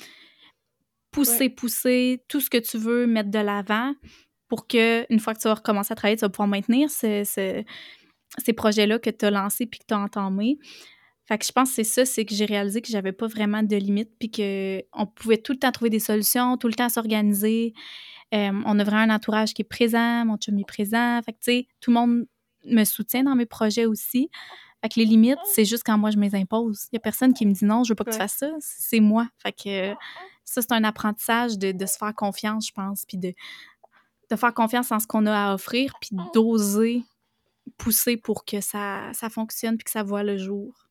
Speaker 2: pousser, pousser tout ce que tu veux, mettre de l'avant pour que une fois que tu vas recommencer à travailler, tu vas pouvoir maintenir ce- ce- ces projets-là que tu as lancés puis que tu as entamés. Fait que je pense que c'est ça, c'est que j'ai réalisé que j'avais pas vraiment de limites puis qu'on pouvait tout le temps trouver des solutions, tout le temps s'organiser. Euh, on a vraiment un entourage qui est présent, mon chum est présent. Fait que, tu sais, tout le monde me soutient dans mes projets aussi. Fait que les limites, c'est juste quand moi je me les impose. Il y a personne qui me dit non, je veux pas que tu fasses ça. C'est moi. Fait que ça, c'est un apprentissage de, de se faire confiance, je pense, puis de, de faire confiance en ce qu'on a à offrir, puis d'oser pousser pour que ça, ça fonctionne puis que ça voit le jour.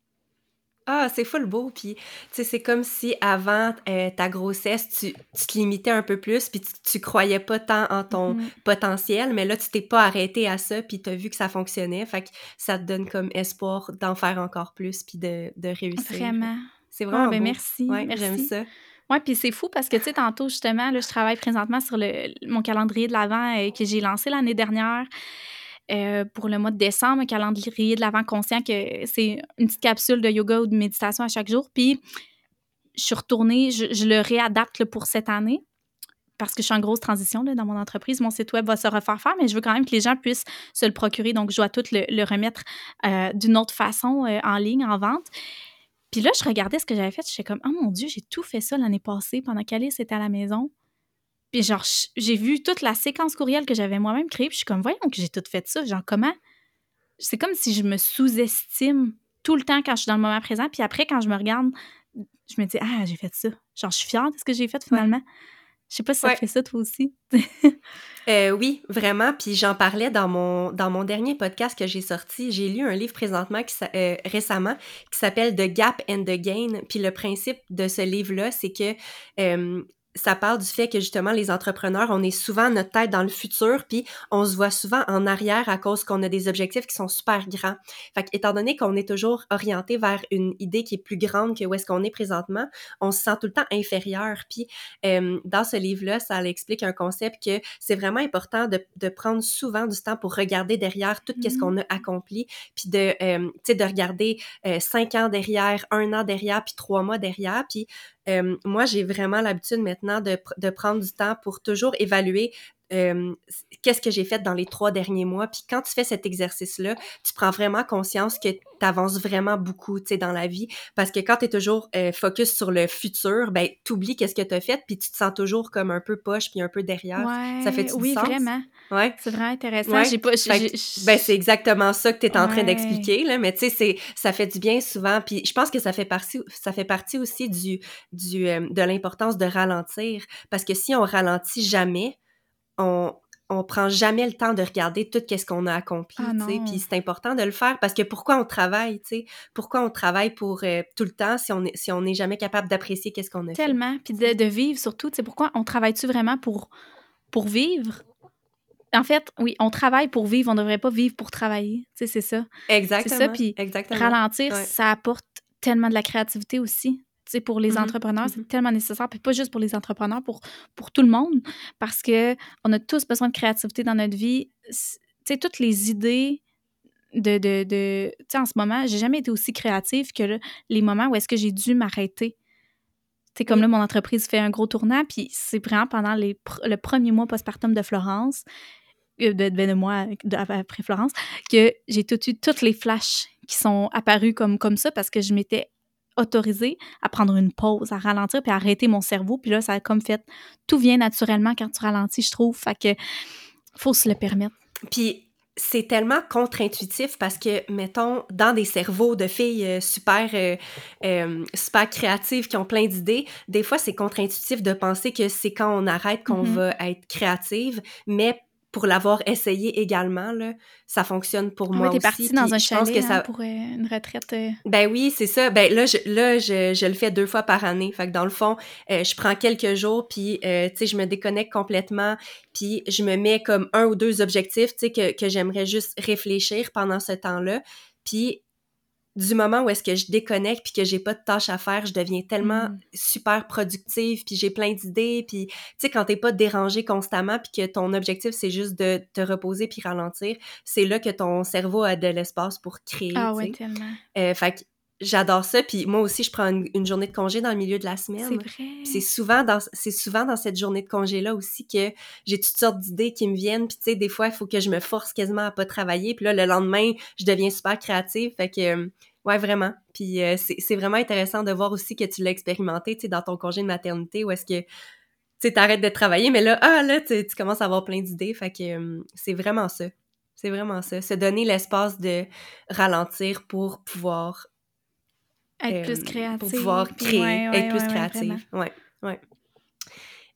Speaker 1: Ah, c'est full beau. Puis, tu sais, c'est comme si avant euh, ta grossesse, tu, tu te limitais un peu plus, puis tu, tu croyais pas tant en ton
Speaker 2: Mhm.
Speaker 1: potentiel, mais là, tu t'es pas arrêté à ça, puis tu as vu que ça fonctionnait. Fait que ça te donne comme espoir d'en faire encore plus, puis de, de réussir.
Speaker 2: Vraiment.
Speaker 1: C'est
Speaker 2: Ah,
Speaker 1: vraiment
Speaker 2: ben
Speaker 1: beau.
Speaker 2: merci.
Speaker 1: Ouais, j'aime ça.
Speaker 2: Ouais, puis c'est fou parce que, tu sais, tantôt, justement, là, je travaille présentement sur le, mon calendrier de l'Avent euh, que j'ai lancé l'année dernière euh, pour le mois de décembre, un calendrier de l'Avent conscient que c'est une petite capsule de yoga ou de méditation à chaque jour. Puis je suis retournée, je, le réadapte pour cette année parce que je suis en grosse transition dans mon entreprise. Mon site web va se refaire faire, mais je veux quand même que les gens puissent se le procurer. Donc, je dois tout le, le remettre euh, d'une autre façon euh, en ligne, en vente. Puis là, je regardais ce que j'avais fait. Je suis comme, oh mon Dieu, j'ai tout fait ça l'année passée pendant qu'Alice était à la maison. Puis genre, j'ai vu toute la séquence courriel que j'avais moi-même créée. Puis je suis comme, voyons que j'ai tout fait ça. Genre, comment? C'est comme si je me sous-estime tout le temps quand je suis dans le moment présent. Puis après, quand je me regarde, je me dis, ah, j'ai fait ça. Genre, je suis fière de ce que j'ai fait finalement. Je sais pas si ça
Speaker 1: Ouais.
Speaker 2: te fait ça toi aussi.
Speaker 1: Euh, oui, vraiment. Puis j'en parlais dans mon, dans mon dernier podcast que j'ai sorti. J'ai lu un livre présentement qui, euh, récemment qui s'appelle The Gap and the Gain. Puis le principe de ce livre-là, c'est que euh, ça parle du fait que justement les entrepreneurs, on est souvent notre tête dans le futur, puis on se voit souvent en arrière à cause qu'on a des objectifs qui sont super grands. Fait étant donné qu'on est toujours orienté vers une idée qui est plus grande que où est-ce qu'on est présentement, on se sent tout le temps inférieur. Puis euh, dans ce livre-là, ça explique un concept que c'est vraiment important de, de, prendre souvent du temps pour regarder derrière tout ce qu'on a mmh. accompli, puis de, euh, de regarder euh, cinq ans derrière, un an derrière, puis trois mois derrière, puis moi, j'ai vraiment l'habitude maintenant de, de, prendre du temps pour toujours évaluer euh, qu'est-ce que j'ai fait dans les trois derniers mois? Puis quand tu fais cet exercice-là, tu prends vraiment conscience que tu avances vraiment beaucoup, tu sais, dans la vie. Parce que quand tu es toujours euh, focus sur le futur, ben, tu oublies qu'est-ce que tu as fait, puis tu te sens toujours comme un peu poche, puis un peu derrière. ça fait du
Speaker 2: oui,
Speaker 1: sens?
Speaker 2: vraiment.
Speaker 1: Ouais.
Speaker 2: C'est vraiment intéressant. J'ai pas...
Speaker 1: ben, c'est exactement ça que tu es en train d'expliquer, là. Mais tu sais, ça fait du bien souvent. Puis je pense que ça fait partie, ça fait partie aussi du, du, euh, de l'importance de ralentir. Parce que si on ralentit jamais, on, on prend jamais le temps de regarder tout ce qu'on a accompli, ah puis c'est important de le faire parce que pourquoi on travaille, tu sais, pourquoi on travaille pour euh, tout le temps si on est, si on n'est jamais capable d'apprécier qu'est-ce qu'on a
Speaker 2: Tellement, puis de, de, vivre surtout, tu sais, pourquoi on travaille-tu vraiment pour, pour vivre? En fait, oui, on travaille pour vivre, on ne devrait pas vivre pour travailler, tu sais, c'est ça.
Speaker 1: Exactement.
Speaker 2: C'est ça, puis ralentir, ça apporte tellement de la créativité aussi pour les mmh entrepreneurs, c'est mmh tellement nécessaire, puis pas juste pour les entrepreneurs, pour, pour tout le monde, parce que on a tous besoin de créativité dans notre vie. Tu sais, toutes les idées de... de, de tu sais, en ce moment, j'ai jamais été aussi créative que les moments où est-ce que j'ai dû m'arrêter. Tu sais, comme là, mon entreprise fait un gros tournant, puis c'est vraiment pendant les le premier mois postpartum de Florence, euh, de, de, de moi après Florence, que j'ai tout eu toutes les flashs qui sont apparus comme, comme ça parce que je m'étais autorisé à prendre une pause, à ralentir, puis à arrêter mon cerveau. Puis là, ça a comme fait, tout vient naturellement quand tu ralentis, je trouve. Fait que faut se le permettre.
Speaker 1: Puis c'est tellement contre-intuitif parce que, mettons, dans des cerveaux de filles euh, super, euh, euh, super créatives qui ont plein d'idées, des fois, c'est contre-intuitif de penser que c'est quand on arrête qu'on mm-hmm. va être créative, mais pour l'avoir essayé également, là, ça fonctionne pour ah moi aussi.
Speaker 2: t'es partie dans un chalet que hein, ça... pour euh, une retraite. Euh.
Speaker 1: Ben oui, c'est ça. Ben là, je, là je, je, le fais deux fois par année. Fait que dans le fond, euh, je prends quelques jours, puis tu sais, je me déconnecte complètement, puis je me mets comme un ou deux objectifs, tu sais, que, que j'aimerais juste réfléchir pendant ce temps-là. Puis du moment où est-ce que je déconnecte puis que j'ai pas de tâches à faire, je deviens tellement mm. super productive puis j'ai plein d'idées puis tu sais quand t'es pas dérangé constamment puis que ton objectif c'est juste de te reposer puis ralentir, c'est là que ton cerveau a de l'espace pour créer.
Speaker 2: Ah ouais, tellement.
Speaker 1: Euh, fait j'adore ça puis moi aussi je prends une, journée de congé dans le milieu de la semaine.
Speaker 2: C'est vrai.
Speaker 1: C'est souvent dans c'est souvent dans cette journée de congé là aussi que j'ai toutes sortes d'idées qui me viennent puis tu sais des fois il faut que je me force quasiment à pas travailler puis là le lendemain je deviens super créative fait que euh, Ouais, vraiment. Puis euh, c'est vraiment intéressant de voir aussi que tu l'as expérimenté, tu sais, dans ton congé de maternité, où est-ce que, tu t'arrêtes de travailler, mais là, ah, là, tu, commences à avoir plein d'idées. Fait que c'est vraiment ça. C'est vraiment ça. Se donner l'espace de ralentir pour pouvoir...
Speaker 2: Être plus créative.
Speaker 1: Pour pouvoir créer, être plus créative. Ouais, ouais.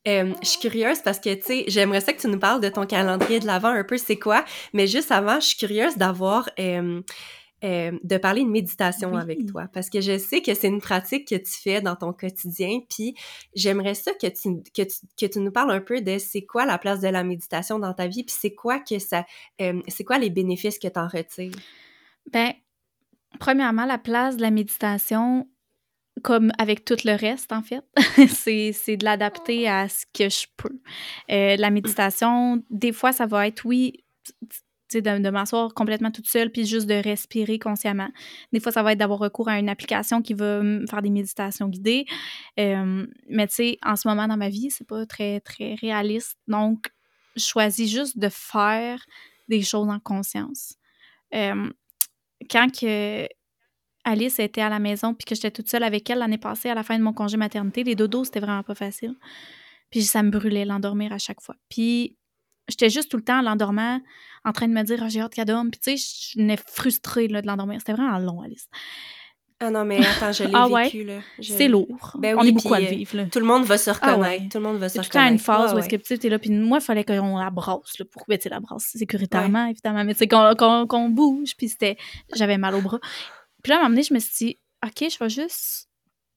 Speaker 1: je suis curieuse parce que, tu sais, j'aimerais ça que tu nous parles de ton calendrier de l'avant un peu, c'est quoi, mais juste avant, je suis curieuse d'avoir euh, de parler de méditation avec toi parce que je sais que c'est une pratique que tu fais dans ton quotidien puis j'aimerais ça que tu, que tu, que tu nous parles un peu de c'est quoi la place de la méditation dans ta vie puis c'est quoi que ça euh, c'est quoi les bénéfices que tu en retires?
Speaker 2: Ben premièrement la place de la méditation comme avec tout le reste, en fait, c'est de l'adapter à ce que je peux. Euh, la méditation, des fois, ça va être, oui, de, m'asseoir complètement toute seule puis juste de respirer consciemment. Des fois, ça va être d'avoir recours à une application qui va faire des méditations guidées. Euh, mais tu sais, en ce moment dans ma vie, c'est pas très, très réaliste. Donc, je choisis juste de faire des choses en conscience. Euh, quand que Alice était à la maison puis que j'étais toute seule avec elle l'année passée à la fin de mon congé maternité, les dodos, c'était vraiment pas facile. Puis ça me brûlait l'endormir à chaque fois. Puis j'étais juste tout le temps, l'endormant, en train de me dire, oh, j'ai hâte qu'elle dorme. Puis, tu sais, je venais frustrée là, de l'endormir. C'était vraiment long, Alice.
Speaker 1: Ah non, mais attends, je l'ai ah vécu, là.
Speaker 2: C'est lourd. Ben oui, On est beaucoup à le vivre, là.
Speaker 1: Tout le monde va se ah reconnaître. Tout le monde va se reconnaître.
Speaker 2: Temps une phase où est-ce que, tu es là, puis moi, il fallait qu'on la brosse, là, pour, ben, tu la brosse sécuritairement, évidemment, mais tu sais, qu'on bouge, puis c'était, j'avais mal au bras. Puis là, à un moment donné, je me suis dit, OK, je vais juste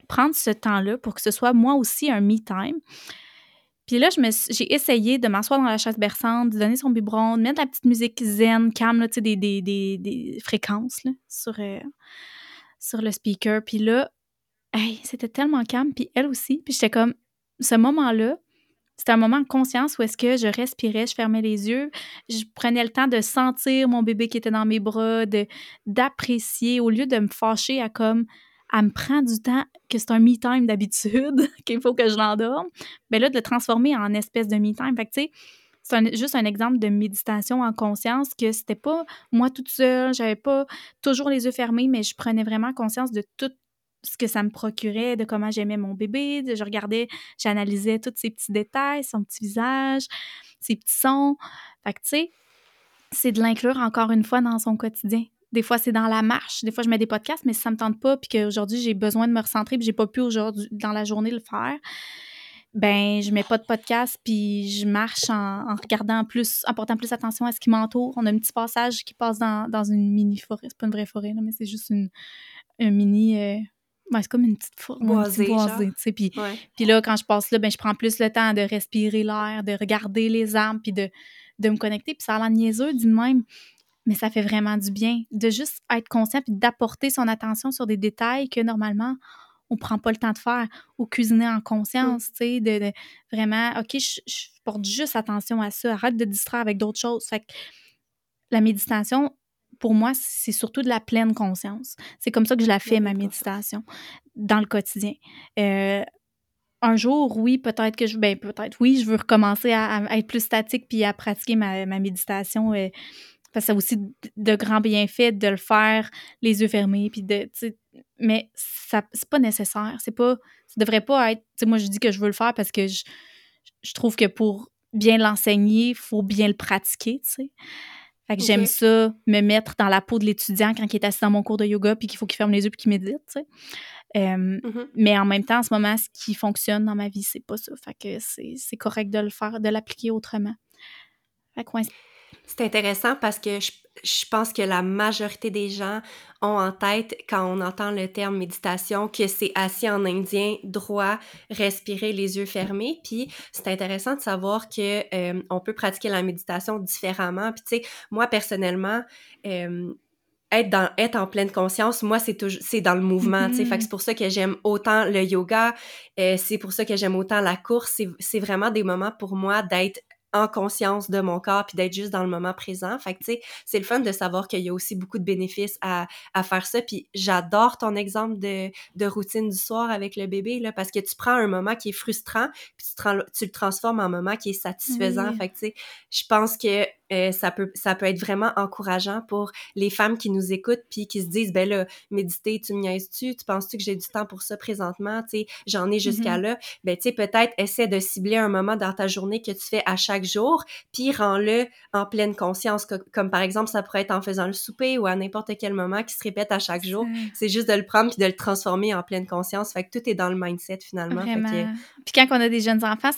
Speaker 2: prendre ce temps-là pour que ce soit moi aussi un me-time. Puis là, j'ai essayé de m'asseoir dans la chaise berçante, de donner son biberon, de mettre la petite musique zen, calme, tu sais, des, des, des, des, fréquences là, sur, euh, sur le speaker. Puis là, hey, c'était tellement calme, puis elle aussi. Puis j'étais comme, ce moment-là, c'était un moment de conscience où est-ce que je respirais, je fermais les yeux, je prenais le temps de sentir mon bébé qui était dans mes bras, d'apprécier au lieu de me fâcher à comme elle me prend du temps que c'est un me time d'habitude, qu'il faut que je l'endorme, bien là, de le transformer en espèce de me time. Fait que, tu sais, c'est juste un exemple de méditation en conscience que c'était pas moi toute seule, j'avais pas toujours les yeux fermés, mais je prenais vraiment conscience de tout ce que ça me procurait, de comment j'aimais mon bébé. Je regardais, j'analysais tous ces petits détails, son petit visage, ses petits sons. Fait que, tu sais, c'est de l'inclure encore une fois dans son quotidien. Des fois, c'est dans la marche. Des fois, je mets des podcasts, mais si ça me tente pas, puis qu'aujourd'hui, j'ai besoin de me recentrer, puis j'ai pas pu aujourd'hui, dans la journée, le faire, ben je mets pas de podcast, puis je marche en, regardant plus, en portant plus attention à ce qui m'entoure. On a un petit passage qui passe dans, dans une mini-forêt. C'est pas une vraie forêt, là, mais c'est juste une, un mini... Euh, c'est comme une petite forme, boisée, tu sais. Puis, puis là, quand je passe là, ben, je prends plus le temps de respirer l'air, de regarder les arbres, puis de, de me connecter. Puis ça a l'air niaiseux, du même, mais ça fait vraiment du bien de juste être conscient puis d'apporter son attention sur des détails que normalement, on prend pas le temps de faire ou cuisiner en conscience, mm. tu sais, de, vraiment, OK, je, je, porte juste attention à ça, arrête de distraire avec d'autres choses. Fait que la méditation, pour moi, c'est surtout de la pleine conscience. C'est comme ça que je la fais, ma méditation, dans le quotidien. Euh, un jour, oui, peut-être que je. Ben, peut-être, oui, je veux recommencer à, être plus statique puis à pratiquer ma, méditation. Euh, parce que ça a aussi de grands bienfaits de le faire les yeux fermés. Puis de, mais ça c'est pas nécessaire. C'est pas. Ça devrait pas être. Moi, je dis que je veux le faire parce que je, je trouve que pour bien l'enseigner, il faut bien le pratiquer, tu sais. Fait que j'aime ça, me mettre dans la peau de l'étudiant quand il est assis dans mon cours de yoga puis qu'il faut qu'il ferme les yeux puis qu'il médite, tu sais. Mm-hmm. Mais en même temps, en ce moment, ce qui fonctionne dans ma vie, c'est pas ça. Fait que c'est correct de le faire, de l'appliquer autrement. Fait que,
Speaker 1: c'est intéressant parce que je, je, pense que la majorité des gens ont en tête, quand on entend le terme méditation, que c'est assis en indien, droit, respirer les yeux fermés. Puis c'est intéressant de savoir que euh, on peut pratiquer la méditation différemment. Puis tu sais, moi personnellement, euh, être dans être en pleine conscience moi c'est toujours c'est dans le mouvement tu sais fait que mm-hmm. c'est pour ça que j'aime autant le yoga euh, c'est pour ça que j'aime autant la course c'est vraiment des moments pour moi d'être en conscience de mon corps puis d'être juste dans le moment présent. Fait que, tu sais, c'est le fun de savoir qu'il y a aussi beaucoup de bénéfices à, à faire ça. Puis j'adore ton exemple de, de routine du soir avec le bébé, là, parce que tu prends un moment qui est frustrant puis tu, tu le transformes en moment qui est satisfaisant. Fait que, tu sais, je pense que euh, ça peut ça peut être vraiment encourageant pour les femmes qui nous écoutent puis qui se disent ben là méditer tu me niaises-tu? Tu penses-tu que j'ai du temps pour ça présentement? Tu sais j'en ai jusqu'à mm-hmm. là. Ben tu sais peut-être essaie de cibler un moment dans ta journée que tu fais à chaque jour puis rends-le en pleine conscience comme par exemple ça pourrait être en faisant le souper ou à n'importe quel moment qui se répète à chaque jour. C'est juste de le prendre puis de le transformer en pleine conscience. Fait que tout est dans le mindset finalement.
Speaker 2: Puis quand on a des jeunes enfants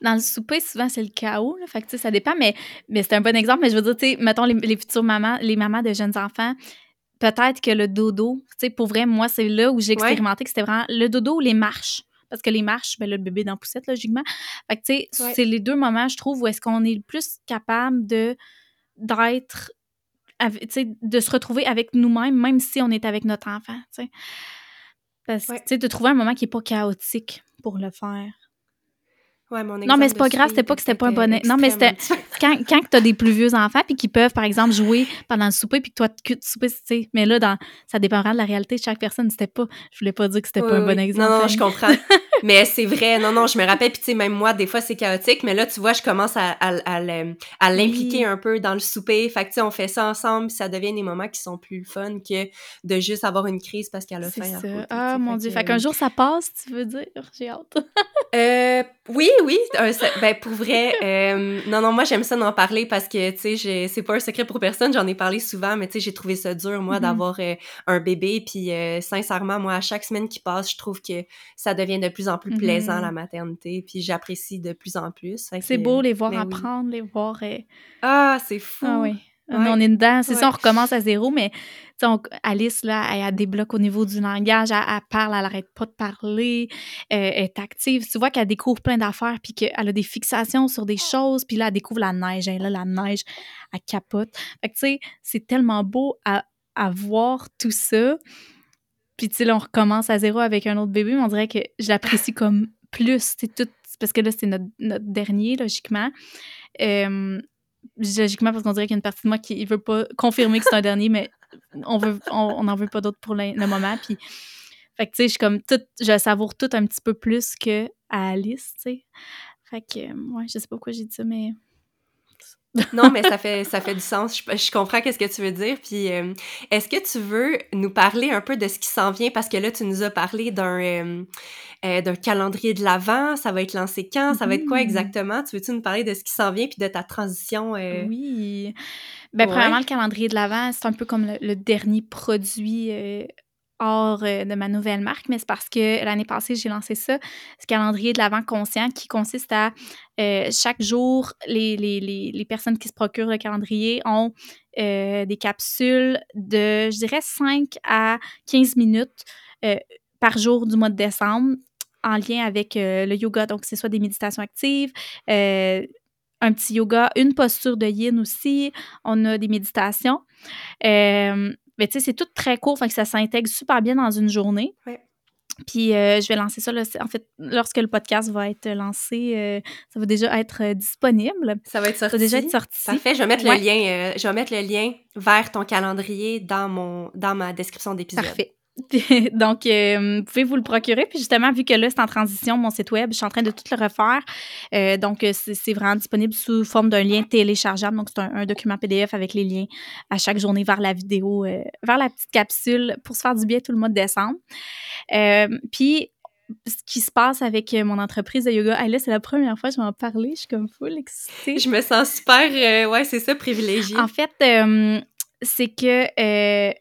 Speaker 2: dans le souper souvent c'est le chaos là. fait que ça dépend mais mais c'est un bon exemple, mais je veux dire, tu sais, mettons les, futures mamans, les mamans de jeunes enfants, peut-être que le dodo, tu sais, pour vrai, moi, c'est là où j'ai expérimenté que c'était vraiment le dodo ou les marches. Parce que les marches, ben là, le bébé dans la poussette, logiquement. Fait que, tu sais, c'est les deux moments, je trouve, où est-ce qu'on est le plus capable de d'être, tu sais, de se retrouver avec nous-mêmes, même si on est avec notre enfant, tu sais. Parce que, tu sais, de trouver un moment qui n'est pas chaotique pour le faire non, mais c'est pas grave, c'était pas que c'était pas un bon. Non, mais c'était quand, quand tu as des plus vieux enfants puis qui peuvent, par exemple, jouer pendant le souper puis que toi, tu souper, tu sais. Mais là, dans, ça dépendra de la réalité de chaque personne. C'était pas. Je voulais pas dire que c'était pas un bon exemple.
Speaker 1: Non, non, je comprends. mais c'est vrai. Non, non, je me rappelle. Puis, tu sais, même moi, des fois, c'est chaotique. Mais là, tu vois, je commence à, à, à, l'impliquer un peu dans le souper. Fait que, tu sais, on fait ça ensemble. ça devient des moments qui sont plus fun que de juste avoir une crise parce qu'elle a faim.
Speaker 2: Ça. ah, mon Dieu. Fait qu'un jour, ça passe, tu veux dire? J'ai hâte.
Speaker 1: euh, oui, oui. ben, pour vrai, euh, non, non, moi, j'aime ça d'en parler parce que, tu sais, c'est pas un secret pour personne. J'en ai parlé souvent, mais tu sais, j'ai trouvé ça dur, moi, mm-hmm. d'avoir euh, un bébé. Puis, sincèrement, moi, à chaque semaine qui passe, je trouve que ça devient de plus en plus plaisant, mm-hmm. la maternité. Puis, j'apprécie de plus en plus.
Speaker 2: C'est beau les voir ben apprendre, les voir.
Speaker 1: Ah, c'est fou.
Speaker 2: Ah oui. On est dedans. C'est ça, on recommence à zéro, mais Alice, là, elle, débloque au niveau du langage, elle, parle, elle n'arrête pas de parler, euh, elle est active. Tu vois qu'elle découvre plein d'affaires, puis qu'elle a des fixations sur des choses, puis là, elle découvre la neige. Hein, là, la neige, elle capote. Fait que, tu sais, c'est tellement beau à, à voir tout ça. Puis, tu sais, là, on recommence à zéro avec un autre bébé, mais on dirait que je l'apprécie comme plus. C'est tout, parce que là, c'est notre, notre, dernier, logiquement. Euh, logiquement, parce qu'on dirait qu'il y a une partie de moi qui ne veut pas confirmer que c'est un dernier, mais on veut on n'en veut pas d'autres pour le, moment. Puis, fait que, tu sais, je comme tout, je savoure tout un petit peu plus que à Alice, tu sais. Fait que, ouais, je sais pas pourquoi j'ai dit ça, mais
Speaker 1: non, mais ça fait, ça fait du sens. Je, comprends qu'est-ce que tu veux dire. Puis, euh, est-ce que tu veux nous parler un peu de ce qui s'en vient? Parce que là, tu nous as parlé d'un euh, euh, calendrier de l'Avent. Ça va être lancé quand? Ça va être quoi exactement? Tu veux-tu nous parler de ce qui s'en vient puis de ta transition?
Speaker 2: Oui. Ben, premièrement, le calendrier de l'Avent, c'est un peu comme le dernier produit hors euh, de ma nouvelle marque, mais c'est parce que l'année passée, j'ai lancé ça, ce calendrier de l'avant conscient qui consiste à euh, chaque jour, les, les, les, personnes qui se procurent le calendrier ont euh, des capsules de, je dirais, 5 à 15 minutes par jour du mois de décembre en lien avec le yoga. Donc, c'est soit des méditations actives, un petit yoga, une posture de yin aussi. On a des méditations. Mais tu sais, c'est tout très court, fait que ça s'intègre super bien dans une journée. Puis euh, je vais lancer ça, en fait, lorsque le podcast va être lancé, euh, ça va déjà être euh, disponible.
Speaker 1: Ça va être sorti.
Speaker 2: Ça va déjà être sorti.
Speaker 1: Parfait, je vais mettre le lien, je vais mettre le lien vers ton calendrier dans mon, dans ma description d'épisode.
Speaker 2: Parfait. Donc, euh, vous pouvez vous le procurer? Puis justement, vu que là, c'est en transition, mon site web, je suis en train de tout le refaire. Euh, donc, euh, c'est vraiment disponible sous forme d'un lien téléchargeable. Donc, c'est un, document PDF avec les liens à chaque journée vers la vidéo, vers la petite capsule pour se faire du bien tout le mois de décembre. puis, ce qui se passe avec mon entreprise de yoga. là, c'est la première fois que je vais en parler. Je suis comme full excitée.
Speaker 1: Je me sens super, ouais, c'est ça, privilégiée.
Speaker 2: En fait, c'est que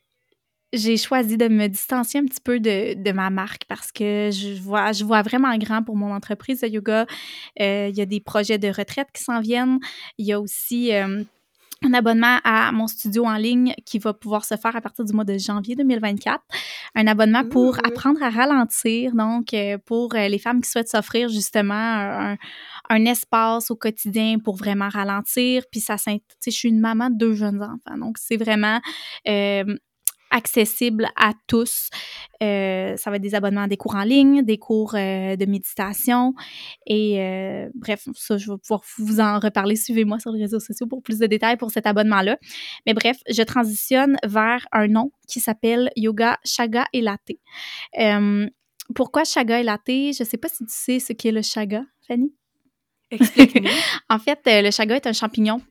Speaker 2: j'ai choisi de me distancier un petit peu de, de, ma marque parce que je vois, je vois vraiment grand pour mon entreprise de yoga. Euh, il y a des projets de retraite qui s'en viennent. Il y a aussi euh, un abonnement à mon studio en ligne qui va pouvoir se faire à partir du mois de janvier 2024. Un abonnement pour apprendre à ralentir, donc euh, pour les femmes qui souhaitent s'offrir justement un, un, espace au quotidien pour vraiment ralentir. Puis ça, je suis une maman de deux jeunes enfants, donc c'est vraiment accessible à tous. Euh, ça va être des abonnements à des cours en ligne, des cours euh, de méditation et euh, bref, ça, je vais pouvoir vous en reparler. Suivez-moi sur les réseaux sociaux pour plus de détails pour cet abonnement-là. Mais bref, je transitionne vers un nom qui s'appelle Yoga Chaga et Latte. pourquoi Chaga et Latte? Je ne sais pas si tu sais ce qu'est le Chaga, Fanny.
Speaker 1: Explique-moi.
Speaker 2: en fait, le Chaga est un champignon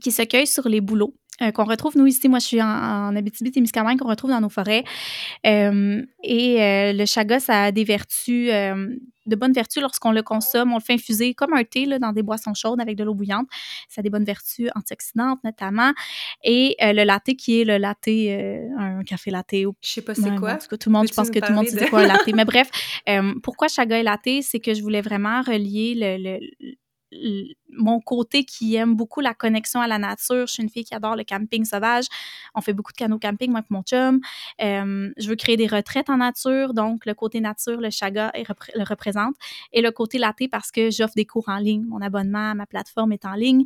Speaker 2: qui se cueille sur les bouleaux euh, qu'on retrouve, nous, ici, moi, je suis en, en Abitibi-Témiscamingue, qu'on retrouve dans nos forêts. Euh, et euh, le chaga, ça a des vertus, de bonnes vertus lorsqu'on le consomme. On le fait infuser comme un thé là, dans des boissons chaudes avec de l'eau bouillante. Ça a des bonnes vertus antioxydantes, notamment. Et le latte, qui est le latte, un café latte.
Speaker 1: Je sais pas c'est quoi.
Speaker 2: En tout cas, tout le monde, je pense que tout le monde sait quoi un latte. Mais bref, pourquoi chaga et latte? C'est que je voulais vraiment relier le, le mon côté qui aime beaucoup la connexion à la nature. Je suis une fille qui adore le camping sauvage. On fait beaucoup de canot camping, moi et mon chum. Euh, je veux créer des retraites en nature. Donc, le côté nature, le chaga le représente. Et le côté laté parce que j'offre des cours en ligne. Mon abonnement à ma plateforme est en ligne.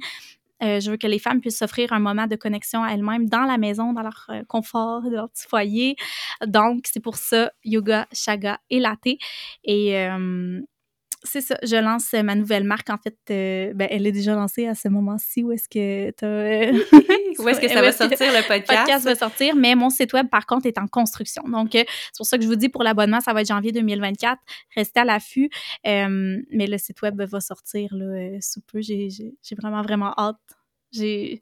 Speaker 2: Euh, je veux que les femmes puissent s'offrir un moment de connexion à elles-mêmes dans la maison, dans leur euh, confort, dans leur petit foyer. Donc, c'est pour ça, yoga, chaga et laté. Et c'est ça. Je lance ma nouvelle marque. En fait, euh, ben, elle est déjà lancée à ce moment-ci. Où est-ce que tu
Speaker 1: euh, Où est-ce que ça va sortir, le podcast?
Speaker 2: Le podcast va sortir, mais mon site web, par contre, est en construction. Donc, euh, c'est pour ça que je vous dis, pour l'abonnement, ça va être janvier 2024. Restez à l'affût. mais le site web va sortir là, sous peu. J'ai vraiment, vraiment hâte. J'ai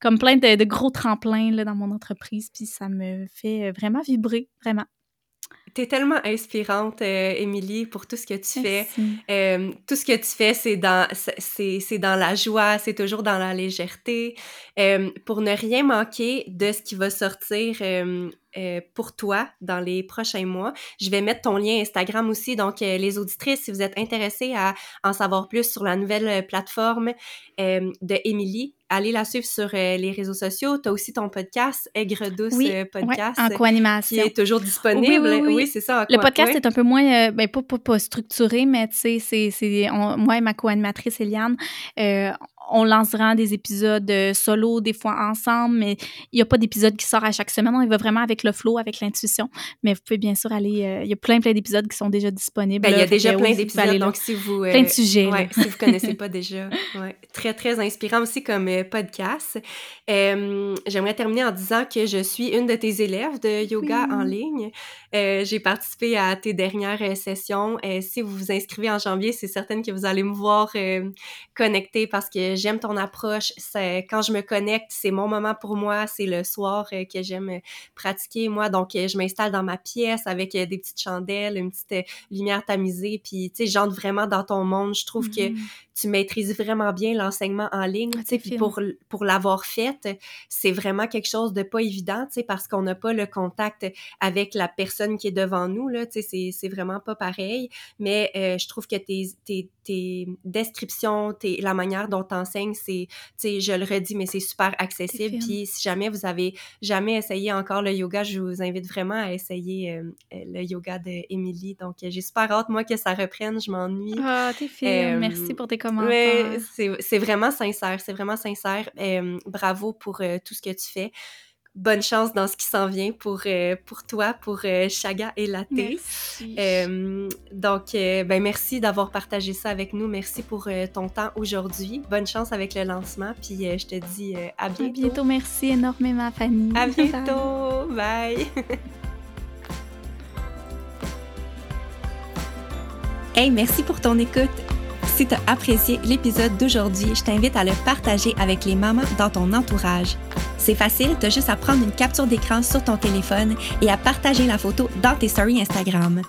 Speaker 2: comme plein de, de gros tremplins là, dans mon entreprise, puis ça me fait vraiment vibrer, vraiment.
Speaker 1: Tu es tellement inspirante, euh, Émilie, pour tout ce que tu fais. Euh, tout ce que tu fais, c'est dans, c'est, dans la joie, c'est toujours dans la légèreté. Euh, pour ne rien manquer de ce qui va sortir euh, pour toi dans les prochains mois. Je vais mettre ton lien Instagram aussi, donc euh, les auditrices, si vous êtes intéressés à en savoir plus sur la nouvelle plateforme de Émilie, allez la suivre sur les réseaux sociaux. Tu as aussi ton podcast, Aigre Douce Podcast.
Speaker 2: en co-animation.
Speaker 1: Qui est toujours disponible. Oui, oui, c'est ça.
Speaker 2: Le podcast est un peu moins, ben, pas, pas, pas, structuré, mais tu sais, c'est moi et ma co-animatrice Eliane, on lancera des épisodes euh, solo, des fois ensemble, mais il n'y a pas d'épisode qui sort à chaque semaine. On y va vraiment avec le flow, avec l'intuition. Mais vous pouvez bien sûr aller. Euh, il y a plein, plein d'épisodes qui sont déjà disponibles.
Speaker 1: Ben, il y a déjà plein d'épisodes, donc si vous.
Speaker 2: plein de euh, sujets.
Speaker 1: si vous ne connaissez pas déjà. Très, très inspirant aussi comme podcast. J'aimerais terminer en disant que je suis une de tes élèves de yoga en ligne. J'ai participé à tes dernières sessions. si vous vous inscrivez en janvier, c'est certain que vous allez me voir connecter parce que j'aime ton approche. Quand je me connecte, c'est mon moment pour moi. C'est le soir euh, que j'aime euh, pratiquer, moi. Donc, euh, je m'installe dans ma pièce avec des petites chandelles, une petite lumière tamisée. Puis, tu sais, j'entre vraiment dans ton monde. Je trouve que mm-hmm tu maîtrises vraiment bien l'enseignement en ligne. Puis pour, pour l'avoir fait, c'est vraiment quelque chose de pas évident, parce qu'on n'a pas le contact avec la personne qui est devant nous. C'est vraiment pas pareil. Mais euh, je trouve que tes, tes, tes descriptions, tes, la manière dont tu enseignes, c'est, je le redis, mais c'est super accessible. Puis si jamais vous avez jamais essayé encore le yoga, je vous invite vraiment à essayer euh, le yoga d'Émilie. Donc, j'ai super hâte, moi, que ça reprenne. Je m'ennuie.
Speaker 2: Ah, t'es fine. Merci pour tes
Speaker 1: c'est vraiment sincère, c'est vraiment sincère. bravo pour euh, tout ce que tu fais. Bonne chance dans ce qui s'en vient pour, euh, pour toi, pour euh, Chaga et Latte. donc, ben merci d'avoir partagé ça avec nous. Merci pour ton temps aujourd'hui. Bonne chance avec le lancement. Puis je te dis à bientôt. À
Speaker 2: bientôt. Merci énormément, Fanny.
Speaker 1: À bientôt. Bye. hey, merci pour ton écoute. Si tu as apprécié l'épisode d'aujourd'hui, je t'invite à le partager avec les mamans dans ton entourage. C'est facile, tu as juste à prendre une capture d'écran sur ton téléphone et à partager la photo dans tes stories Instagram.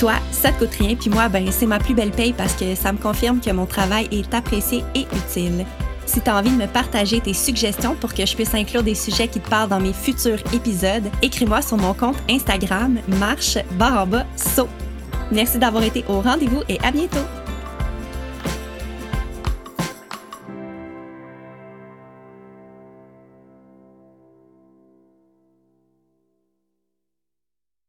Speaker 1: Toi, ça te coûte rien, puis moi, ben, c'est ma plus belle paye parce que ça me confirme que mon travail est apprécié et utile. Si tu as envie de me partager tes suggestions pour que je puisse inclure des sujets qui te parlent dans mes futurs épisodes, écris-moi sur mon compte Instagram marche barre saut. Merci d'avoir été au rendez-vous et à bientôt!